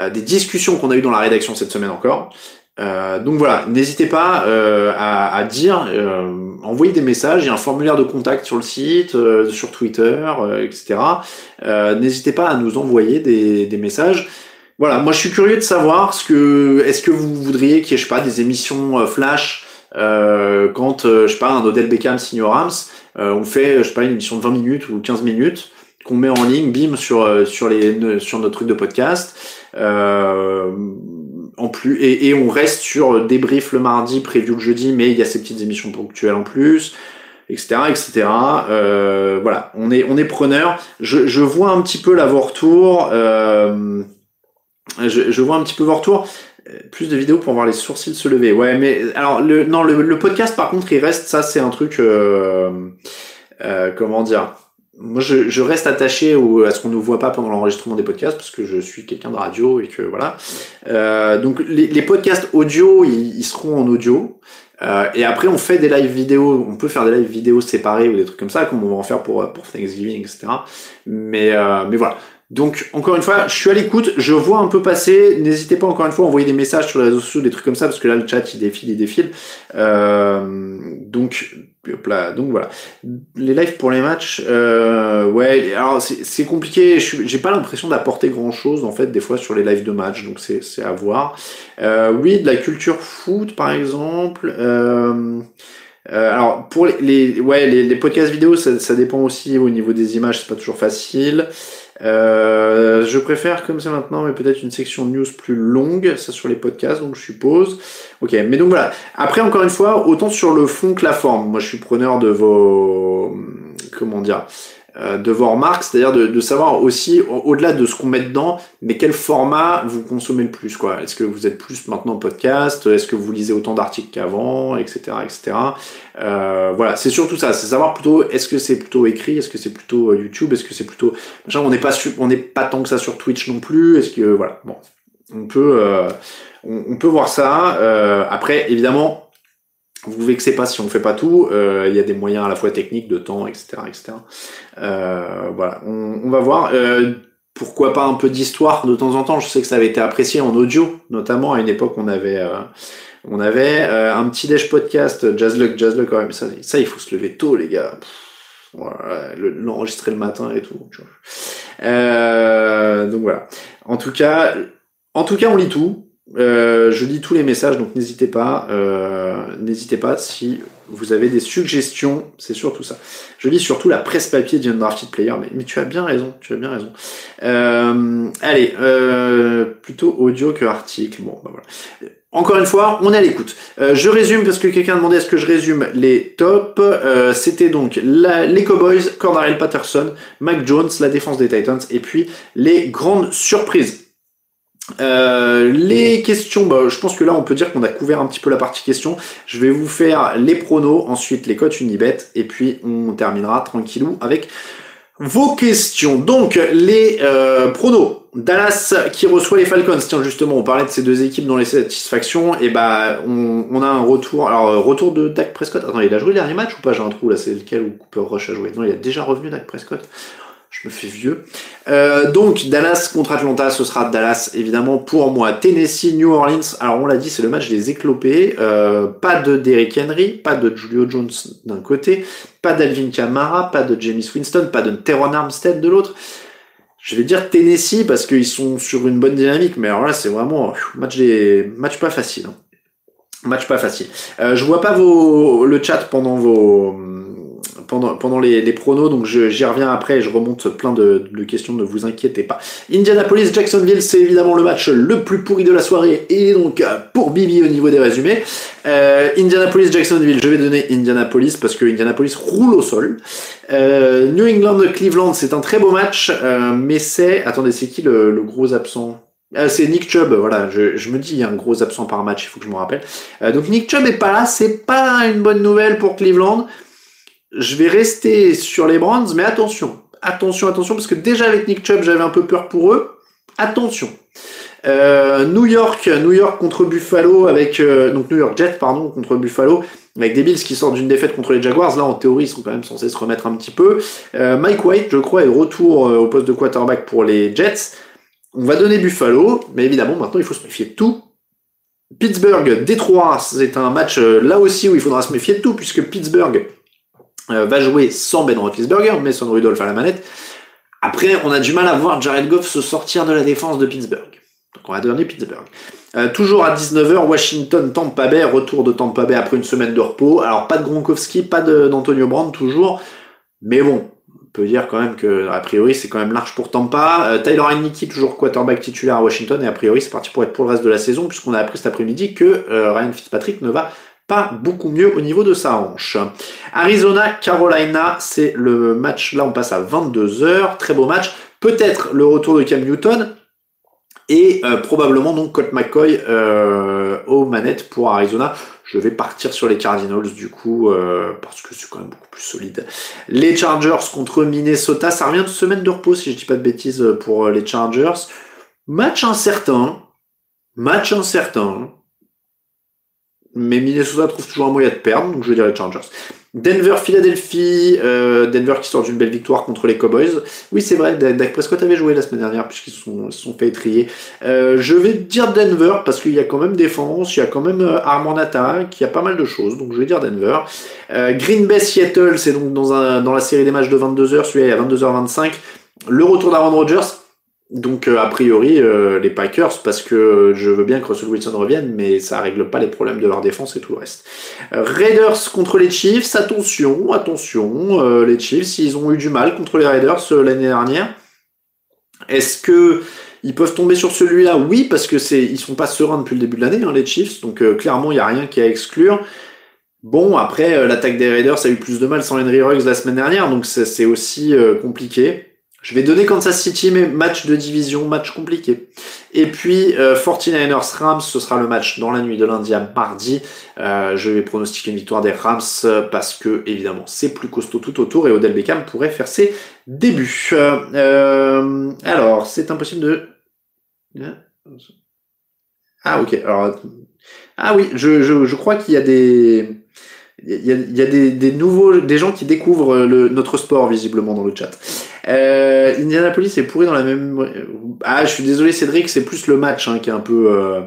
euh, des discussions qu'on a eues dans la rédaction cette semaine encore. Euh, donc voilà, n'hésitez pas euh, à, à, dire, euh, envoyez des messages, il y a un formulaire de contact sur le site, euh, sur Twitter, etc. n'hésitez pas à nous envoyer des, des messages. Voilà, moi je suis curieux de savoir ce que, est-ce que vous voudriez qu'il y ait, je sais pas, des émissions flash euh, quand, euh, je sais pas, un Odell Beckham signe Rams, euh, on fait, je sais pas, une émission de 20 minutes ou 15 minutes qu'on met en ligne, bim, sur, sur, les, sur notre truc de podcast. en plus, et, et, on reste sur débrief le mardi, preview le jeudi, mais il y a ces petites émissions ponctuelles en plus etc etc euh, voilà on est on est preneur. Je, je vois un petit peu la vos retours euh, je, je vois un petit peu vos retours plus de vidéos pour voir les sourcils se lever. Ouais, mais alors le non le, podcast par contre il reste ça c'est un truc euh, euh, comment dire. Moi je, je reste attaché au, à ce qu'on ne voit pas pendant l'enregistrement des podcasts parce que je suis quelqu'un de radio et que voilà. Euh, donc les, les, podcasts audio ils, ils, seront en audio. Euh, et après on fait des live vidéo, on peut faire des live vidéo séparés ou des trucs comme ça comme on va en faire pour pour Thanksgiving etc. Mais euh, mais voilà. Donc, encore une fois, je suis à l'écoute, je vois un peu passer. N'hésitez pas, encore une fois, à envoyer des messages sur les réseaux sociaux, des trucs comme ça, parce que là, le chat, il défile, il défile. Euh, donc, là, donc voilà. Les lives pour les matchs, euh, ouais, alors c'est compliqué. J'ai pas l'impression d'apporter grand chose, en fait, des fois, sur les lives de match, donc c'est à voir. Euh, oui, de la culture foot, par exemple. Euh, euh, alors pour les, ouais les, les, podcasts vidéo ça, ça, dépend aussi au niveau des images c'est pas toujours facile euh, je préfère comme ça maintenant, mais peut-être une section news plus longue, ça sur les podcasts, donc je suppose. Ok, mais donc voilà. Après, encore une fois, autant sur le fond que la forme. Moi, je suis preneur de vos, comment dire, de vos remarques, c'est-à-dire de, de, savoir aussi, au-delà de ce qu'on met dedans, mais quel format vous consommez le plus, quoi. Est-ce que vous êtes plus maintenant podcast? Est-ce que vous lisez autant d'articles qu'avant, etc., etc. Euh, voilà, c'est surtout ça, c'est savoir plutôt, est-ce que c'est plutôt écrit, est-ce que c'est plutôt euh, YouTube, est-ce que c'est plutôt, on n'est pas, on n'est pas tant que ça sur Twitch non plus, est-ce que, voilà, bon, on peut, euh, on, on, peut voir ça. Euh, après, évidemment, vous vexez pas si on fait pas tout. Euh, il y a des moyens à la fois techniques, de temps, etc., etc. Euh, voilà, on, on, va voir. Euh, pourquoi pas un peu d'histoire de temps en temps Je sais que ça avait été apprécié en audio, notamment à une époque on avait euh, on avait euh, un petit déj podcast Jazzluck, Jazzluck quand même. Ça, ça, il faut se lever tôt, les gars. voilà, l'enregistrer le matin et tout. Donc voilà. En tout cas, en tout cas, on lit tout. Euh, je lis tous les messages, donc n'hésitez pas, euh, n'hésitez pas si vous avez des suggestions, c'est surtout ça. Je lis surtout la presse papier d'Undrafted Player, mais, tu as bien raison, tu as bien raison. Euh, allez, euh, plutôt audio que article. Bon, bah voilà. Encore une fois, on est à l'écoute. Euh, je résume parce que quelqu'un demandait est-ce que je résume les tops. Euh, C'était donc la, les Cowboys, Cordarel Patterson, Mac Jones, la défense des Titans, et puis les grandes surprises. Euh, les questions, bah, je pense que là on peut dire qu'on a couvert un petit peu la partie questions. Je vais vous faire les pronos, ensuite les cotes Unibet, et puis on terminera tranquillou avec vos questions. Donc les euh, pronos. Dallas qui reçoit les Falcons. Tiens justement, on parlait de ces deux équipes dans les satisfactions. Et bah on, a un retour. Alors euh, retour de Dak Prescott. Attends, il a joué le dernier match ou pas? J'ai un trou là. C'est lequel où Cooper Rush a joué? Non, il a déjà revenu Dak Prescott je me fais vieux. Euh, donc Dallas contre Atlanta, ce sera Dallas évidemment pour moi. Tennessee, New Orleans. Alors on l'a dit, c'est le match des éclopés. Euh, pas de Derrick Henry, pas de Julio Jones d'un côté, pas d'Alvin Kamara, pas de James Winston, pas de Teron Armstead de l'autre. Je vais dire Tennessee parce qu'ils sont sur une bonne dynamique, mais alors là c'est vraiment match des match pas facile. Hein. Match pas facile. Euh, je vois pas vos, le chat pendant vos, pendant, les, pronos, donc j'y reviens après et je remonte plein de, questions, ne vous inquiétez pas. Indianapolis, Jacksonville, c'est évidemment le match le plus pourri de la soirée et donc euh, pour Bibi au niveau des résumés. Euh, Indianapolis, Jacksonville, je vais donner Indianapolis parce que Indianapolis roule au sol. Euh, New England, Cleveland, c'est un très beau match, mais c'est, attendez, c'est qui le, gros absent? C'est Nick Chubb, voilà, je, me dis, il y a un gros absent par match, il faut que je me rappelle. Donc Nick Chubb est pas là, c'est pas une bonne nouvelle pour Cleveland. Je vais rester sur les Browns, mais attention, attention, attention, parce que déjà avec Nick Chubb, j'avais un peu peur pour eux. Attention. Euh, New York, New York contre Buffalo avec euh, donc New York Jets pardon contre Buffalo avec des Bills qui sortent d'une défaite contre les Jaguars. Là, en théorie, ils sont quand même censés se remettre un petit peu. Euh, Mike White, je crois, est retour euh, au poste de quarterback pour les Jets. On va donner Buffalo, mais évidemment, maintenant, il faut se méfier de tout. Pittsburgh, Détroit, c'est un match euh, là aussi où il faudra se méfier de tout, puisque Pittsburgh euh, va jouer sans Ben Roethlisberger, mais sans Rudolph à la manette. Après, on a du mal à voir Jared Goff se sortir de la défense de Pittsburgh. Donc on va donner Pittsburgh. Euh, toujours à 19h, Washington, Tampa Bay, retour de Tampa Bay après une semaine de repos. Alors pas de Gronkowski, pas d'Antonio Brand toujours. Mais bon, peut dire quand même que a priori c'est quand même large pour Tampa. Euh, Tyler Heineke toujours quarterback titulaire à Washington et a priori c'est parti pour être pour le reste de la saison puisqu'on a appris cet après-midi que euh, Ryan Fitzpatrick ne va pas beaucoup mieux au niveau de sa hanche. Arizona Carolina, c'est le match là on passe à 22h, très beau match. Peut-être le retour de Cam Newton, et euh, probablement donc Colt McCoy euh, aux manettes pour Arizona. Je vais partir sur les Cardinals du coup euh, parce que c'est quand même beaucoup plus solide. Les Chargers contre Minnesota, ça revient de semaine de repos si je dis pas de bêtises pour les Chargers. Match incertain, match incertain. Mais Minnesota trouve toujours un moyen de perdre, donc je vais dire les Chargers. Denver, Philadelphie, euh, Denver qui sort d'une belle victoire contre les Cowboys. Oui, c'est vrai, Dak Prescott avait joué la semaine dernière puisqu'ils se sont, sont fait étrier. Euh, je vais dire Denver parce qu'il y a quand même défense, il y a quand même euh, arme en attaque, il y a pas mal de choses, donc je vais dire Denver. Euh, Green Bay, Seattle, c'est donc dans, un, dans la série des matchs de 22h, celui-là est à 22h25. Le retour d'Aaron Rodgers, donc euh, a priori euh, les Packers parce que je veux bien que Russell Wilson revienne mais ça règle pas les problèmes de leur défense et tout le reste. Euh, Raiders contre les Chiefs, attention, attention, les Chiefs ils ont eu du mal contre les Raiders l'année dernière. Est-ce que ils peuvent tomber sur celui-là? Oui parce que c'est ils sont pas sereins depuis le début de l'année hein, les Chiefs donc clairement il y a rien qui à exclure. Bon après l'attaque des Raiders a eu plus de mal sans Henry Ruggs la semaine dernière donc c'est aussi compliqué. Je vais donner Kansas City, mais match de division, match compliqué. Et puis, euh, 49ers Rams, ce sera le match dans la nuit de lundi à mardi. Euh, je vais pronostiquer une victoire des Rams parce que, évidemment, c'est plus costaud tout autour et Odell Beckham pourrait faire ses débuts. Euh, alors, c'est impossible de... Ah, ok. Alors, ah oui, je, je, crois qu'il y a des il y a, des, des, nouveaux, des gens qui découvrent notre sport visiblement dans le chat. Euh, Indianapolis est pourri dans la même. Ah, je suis désolé Cédric, c'est plus le match hein, qui est un peu, euh,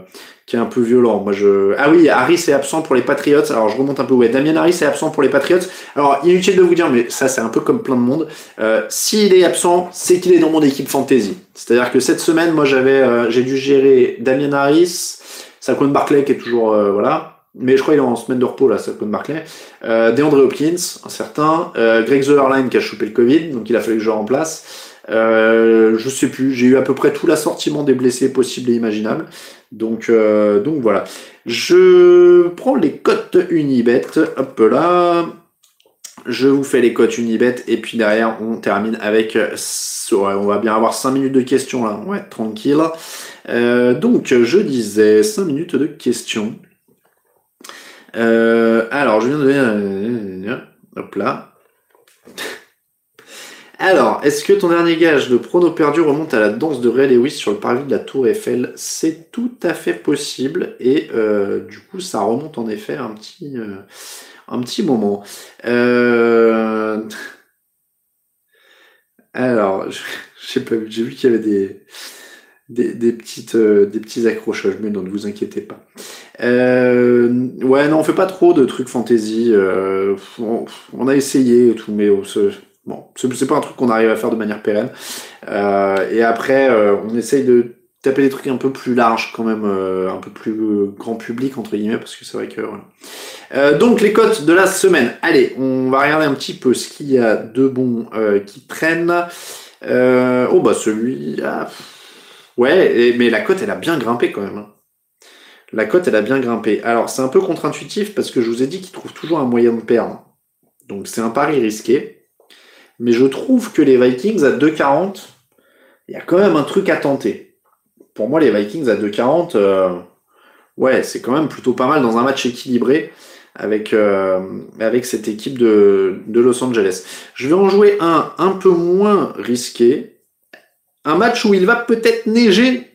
qui est un peu violent. Moi, je. Ah oui, Harris est absent pour les Patriots. Alors, je remonte un peu. Ouais, Damien Harris est absent pour les Patriots. Alors, inutile de vous dire, mais ça, c'est un peu comme plein de monde. Euh, S'il est absent, c'est qu'il est dans mon équipe fantasy. C'est-à-dire que cette semaine, moi, j'avais, euh, j'ai dû gérer Damien Harris, Saquon Barclay qui est toujours, euh, voilà mais je crois qu'il est en semaine de repos là, ça de Barclay. Euh, DeAndre Hopkins, un certain. Euh, Greg Zollerline qui a chopé le Covid, donc il a fallu que je remplace. Euh, je sais plus, j'ai eu à peu près tout l'assortiment des blessés possibles et imaginables. Donc, euh, donc voilà. Je prends les cotes Unibet, hop là. Je vous fais les cotes Unibet et puis derrière on termine avec. On va bien avoir 5 minutes de questions là, ouais, tranquille. Euh, donc je disais 5 minutes de questions. Euh, alors, je viens de... Hop là. Alors, est-ce que ton dernier gage de prono perdu remonte à la danse de Ray Lewis sur le parvis de la Tour Eiffel? C'est tout à fait possible et euh, du coup, ça remonte en effet un petit, euh, un petit moment. Alors, j'ai vu qu'il y avait des, des, petites, des petits accrochages, mais non, ne vous inquiétez pas. Euh, ouais, non, on fait pas trop de trucs fantasy. Euh, on, a essayé et tout, mais bon, c'est pas un truc qu'on arrive à faire de manière pérenne. Euh, et après, euh, on essaye de taper des trucs un peu plus larges quand même, euh, un peu plus grand public entre guillemets, parce que c'est vrai que voilà. donc les cotes de la semaine. Allez, on va regarder un petit peu ce qu'il y a de bon qui traîne. oh bah celui, là ouais, mais la cote elle a bien grimpé quand même. La cote elle a bien grimpé. Alors c'est un peu contre-intuitif parce que je vous ai dit qu'il trouve toujours un moyen de perdre. Donc c'est un pari risqué. Mais je trouve que les Vikings à 2,40, il y a quand même un truc à tenter. Pour moi, les Vikings à 2,40, euh, ouais, c'est quand même plutôt pas mal dans un match équilibré avec, euh, avec cette équipe de, de, Los Angeles. Je vais en jouer un un peu moins risqué. Un match où il va peut-être neiger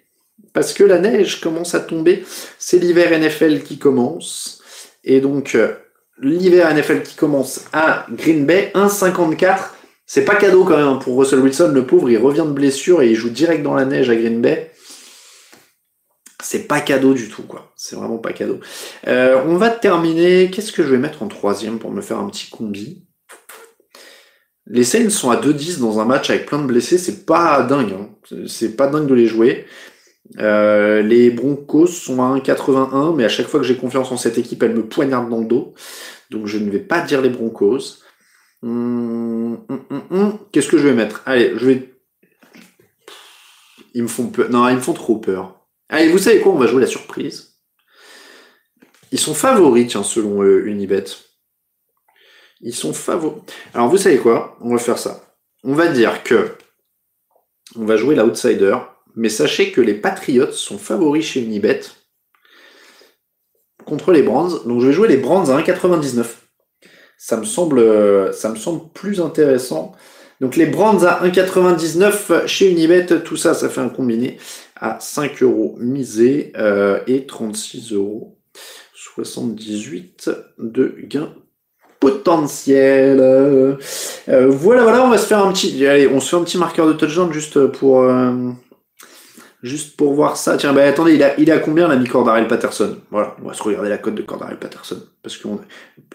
parce que la neige commence à tomber. C'est l'hiver NFL qui commence. Et donc, euh, l'hiver NFL qui commence à Green Bay, 1,54. C'est pas cadeau quand même pour Russell Wilson, le pauvre, il revient de blessure et il joue direct dans la neige à Green Bay. C'est pas cadeau du tout, quoi. C'est vraiment pas cadeau. Euh, on va terminer. Qu'est-ce que je vais mettre en troisième pour me faire un petit combi? Les Saints sont à 2-10 dans un match avec plein de blessés. C'est pas dingue. Hein. C'est pas dingue de les jouer. Euh, les Broncos sont à 1,81, mais à chaque fois que j'ai confiance en cette équipe, elle me poignarde dans le dos. Donc je ne vais pas dire les Broncos. Hum, hum, hum, Qu'est-ce que je vais mettre? Allez, je vais. Ils me font peur. Non, ils me font trop peur. Allez, vous savez quoi? On va jouer la surprise. Ils sont favoris, tiens, selon euh, Unibet. Ils sont favoris. Alors, vous savez quoi? On va faire ça. On va dire que. On va jouer l'outsider. Mais sachez que les Patriots sont favoris chez Unibet contre les Brands. Donc, je vais jouer les Brands à 1,99 ça me semble, plus intéressant. Donc les Brands à 1,99 chez Unibet, tout ça, ça fait un combiné à 5 euros misé euh, et 36 euros 78 de gain potentiel. Euh, voilà, voilà, on va se faire un petit, allez, on se fait un petit marqueur de touchdown juste pour, euh, Juste pour voir ça. Tiens, bah attendez, il a, il a combien l'ami Cordarel Patterson? Voilà, on va se regarder la cote de Cordarel Patterson. Parce que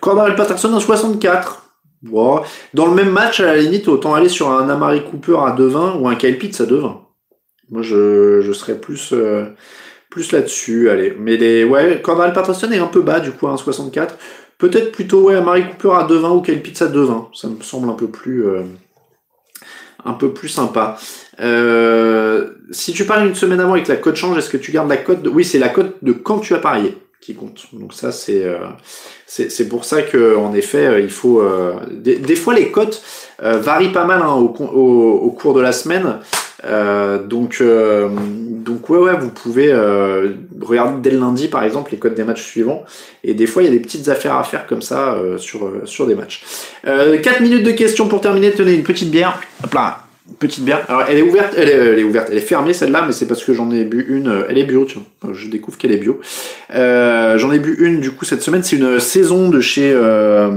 Cordarel Patterson en 64. Bon. Dans le même match, à la limite, autant aller sur un Amari Cooper à 2,20 ou un Kyle Pitts à 2,20. Moi, je, serais plus, euh, plus là-dessus. Allez, mais les, ouais, Cordarel Patterson est un peu bas, du coup, à 64. Peut-être plutôt, ouais, Amari Cooper à 2,20 ou Kyle Pitts à 2,20. Ça me semble un peu plus, euh, un peu plus sympa. Euh, si tu parles une semaine avant et que la cote change, est-ce que tu gardes la cote de... Oui, c'est la cote de quand tu as parié qui compte. Donc ça, c'est euh, c'est pour ça que en effet, euh, il faut... Euh, des, fois, les cotes varient pas mal hein, au, cours de la semaine. donc, donc ouais, ouais, vous pouvez regarder dès le lundi, par exemple, les cotes des matchs suivants. Et des fois, il y a des petites affaires à faire comme ça sur, sur des matchs. 4 minutes de questions pour terminer. Tenez une petite bière. Hop là Petite bière. Alors, elle est ouverte, elle est, ouverte, elle est fermée celle-là, mais c'est parce que j'en ai bu une. Euh, elle est bio, tiens. Je découvre qu'elle est bio. Euh, j'en ai bu une du coup cette semaine. C'est une saison de chez euh,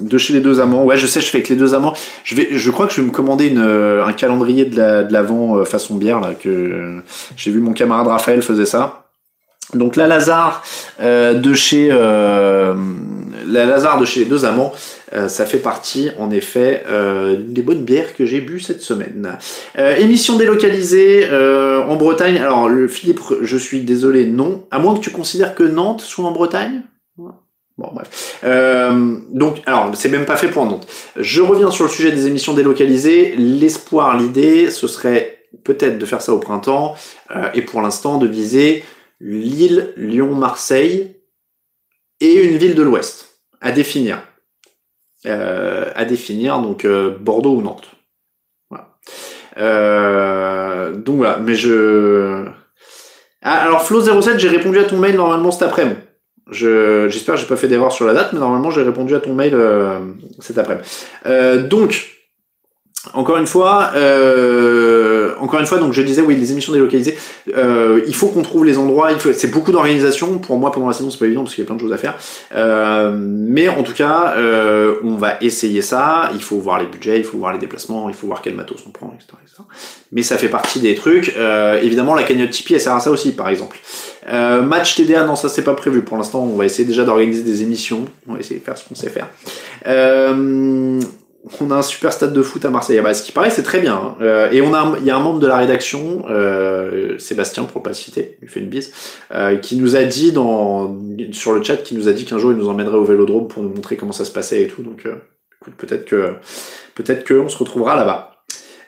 de chez les deux amants. Ouais, je sais, je fais avec les deux amants. Je vais, je crois que je vais me commander une, un calendrier de la de l'avant façon bière là que j'ai vu mon camarade Raphaël faisait ça. Donc la Lazare de chez la Lazare de chez les deux amants. Euh, ça fait partie, en effet, euh, des bonnes bières que j'ai bu cette semaine. Euh, émission délocalisée en Bretagne. Alors, le Philippe, je suis désolé, non. À moins que tu considères que Nantes soit en Bretagne. Bon, bref. donc, alors, c'est même pas fait pour Nantes. Je reviens sur le sujet des émissions délocalisées. L'espoir, l'idée, ce serait peut-être de faire ça au printemps, et pour l'instant de viser Lille, Lyon, Marseille et une ville de l'Ouest à définir. Euh, à définir, donc euh, Bordeaux ou Nantes. Voilà. Euh, donc voilà, mais je. Ah, alors Flo07, j'ai répondu à ton mail normalement cet après-midi. J'espère que j'ai pas fait d'erreur sur la date, mais normalement j'ai répondu à ton mail cet après-midi. donc, encore une fois, euh, encore une fois, donc je disais oui, les émissions délocalisées, euh, il faut qu'on trouve les endroits. C'est beaucoup d'organisation. Pour moi, pendant la saison, c'est pas évident parce qu'il y a plein de choses à faire. Euh, mais en tout cas, euh, on va essayer ça. Il faut voir les budgets, il faut voir les déplacements, il faut voir quel matos on prend, etc. Mais ça fait partie des trucs. Euh, évidemment, la cagnotte Tipeee, elle sert à ça aussi, par exemple. Euh, match TDA, non, ça c'est pas prévu. Pour l'instant, on va essayer déjà d'organiser des émissions. On va essayer de faire ce qu'on sait faire. On a un super stade de foot à Marseille. Ah bah, ce qui paraît, c'est très bien. hein. Euh, et on a, il y a un membre de la rédaction, euh, Sébastien, pour pas le citer, il fait une bise, euh, qui nous a dit dans, sur le chat, qui nous a dit qu'un jour il nous emmènerait au Vélodrome pour nous montrer comment ça se passait et tout. Donc, écoute, peut-être que, peut-être que on se retrouvera là-bas.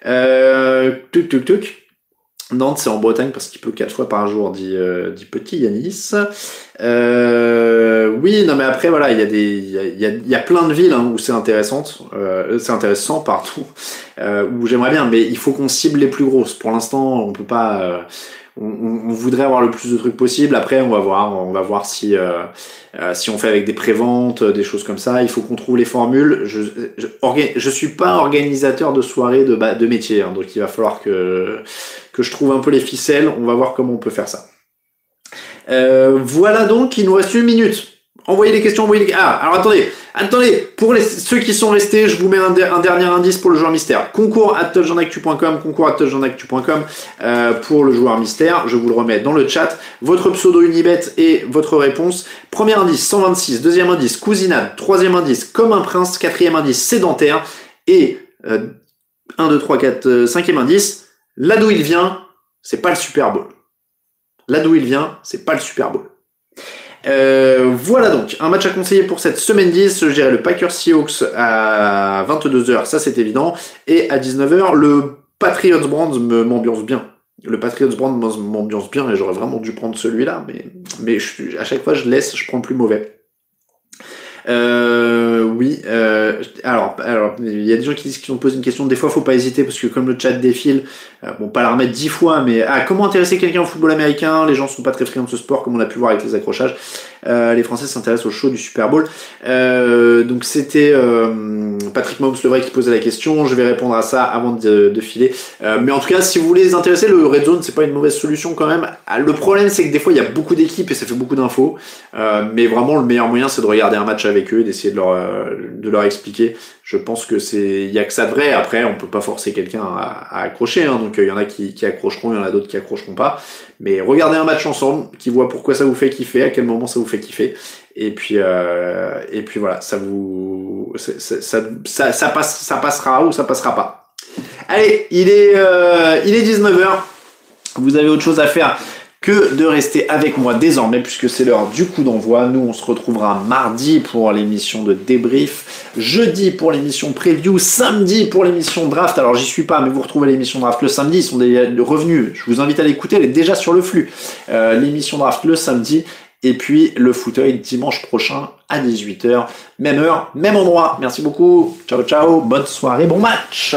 Euh, tuc, tuc, tuc. Nantes, c'est en Bretagne parce qu'il pleut quatre fois par jour, dit, euh, dit petit Yanis. Euh, oui, non, mais après, voilà, il y a des, il y a, y a plein de villes hein, où c'est intéressant, euh, c'est intéressant, pardon, euh, où j'aimerais bien, mais il faut qu'on cible les plus grosses. Pour l'instant, on peut pas, euh, on, voudrait avoir le plus de trucs possible. Après, on va voir, on va voir si, euh, euh, si on fait avec des préventes, des choses comme ça. Il faut qu'on trouve les formules. Je, je, suis pas organisateur de soirées de, ba- de métier, hein, donc il va falloir que que je trouve un peu les ficelles. On va voir comment on peut faire ça. Euh, voilà donc, il nous reste une minute. Envoyez les questions, envoyez les... Ah, alors attendez, attendez, pour les, ceux qui sont restés, je vous mets un, un dernier indice pour le joueur mystère. Concours at concours at euh, pour le joueur mystère. Je vous le remets dans le chat. Votre pseudo Unibet et votre réponse. Premier indice, 126. Deuxième indice, cousinade. Troisième indice, comme un prince. Quatrième indice, sédentaire. Et euh, 1, 2, 3, 4, euh, cinquième indice, là d'où il vient, c'est pas le Super Bowl. Là d'où il vient, c'est pas le Super Bowl. Euh, voilà donc, un match à conseiller pour cette semaine 10. Je dirais le Packers Seahawks à 22h, ça c'est évident. Et à 19h, le Patriots Brand me- m'ambiance bien. Le Patriots Brand m'ambiance bien et j'aurais vraiment dû prendre celui-là, mais, mais je à chaque fois je laisse, je prends plus mauvais. Euh, oui. Euh, alors, alors, il y a des gens qui disent qu'ils ont posé une question. Des fois, faut pas hésiter parce que comme le chat défile, euh, bon, pas la remettre dix fois, mais ah, comment intéresser quelqu'un au football américain? Les gens sont pas très friands de ce sport, comme on a pu voir avec les accrochages. Euh, les Français s'intéressent au show du Super Bowl. Euh, donc c'était euh, Patrick Mahomes le vrai qui posait la question. Je vais répondre à ça avant de, filer. Mais en tout cas, si vous voulez les intéresser, le Red Zone c'est pas une mauvaise solution quand même. Ah, Le problème c'est que des fois il y a beaucoup d'équipes et ça fait beaucoup d'infos. Mais vraiment le meilleur moyen c'est de regarder un match avec eux, d'essayer de leur expliquer. Je pense que c'est il y a que ça de vrai. Après on peut pas forcer quelqu'un à, à accrocher. Hein. donc il y en a qui, qui accrocheront, il y en a d'autres qui accrocheront pas. Mais regardez un match ensemble, qui voit pourquoi ça vous fait kiffer, à quel moment ça vous fait kiffer. Et puis, euh, et puis voilà, ça vous, ça, ça, ça, ça passera ou ça passera pas. Allez, il est, euh, il est 19h. Vous avez autre chose à faire que de rester avec moi désormais puisque c'est l'heure du coup d'envoi. Nous, on se retrouvera mardi pour l'émission de débrief, jeudi pour l'émission preview, samedi pour l'émission draft. Alors j'y suis pas, mais vous retrouvez l'émission draft le samedi, ils sont des revenus. Je vous invite à l'écouter, elle est déjà sur le flux. Euh, l'émission draft le samedi et puis le fauteuil dimanche prochain à 18h, même heure, même endroit. Merci beaucoup. Ciao ciao, bonne soirée, bon match.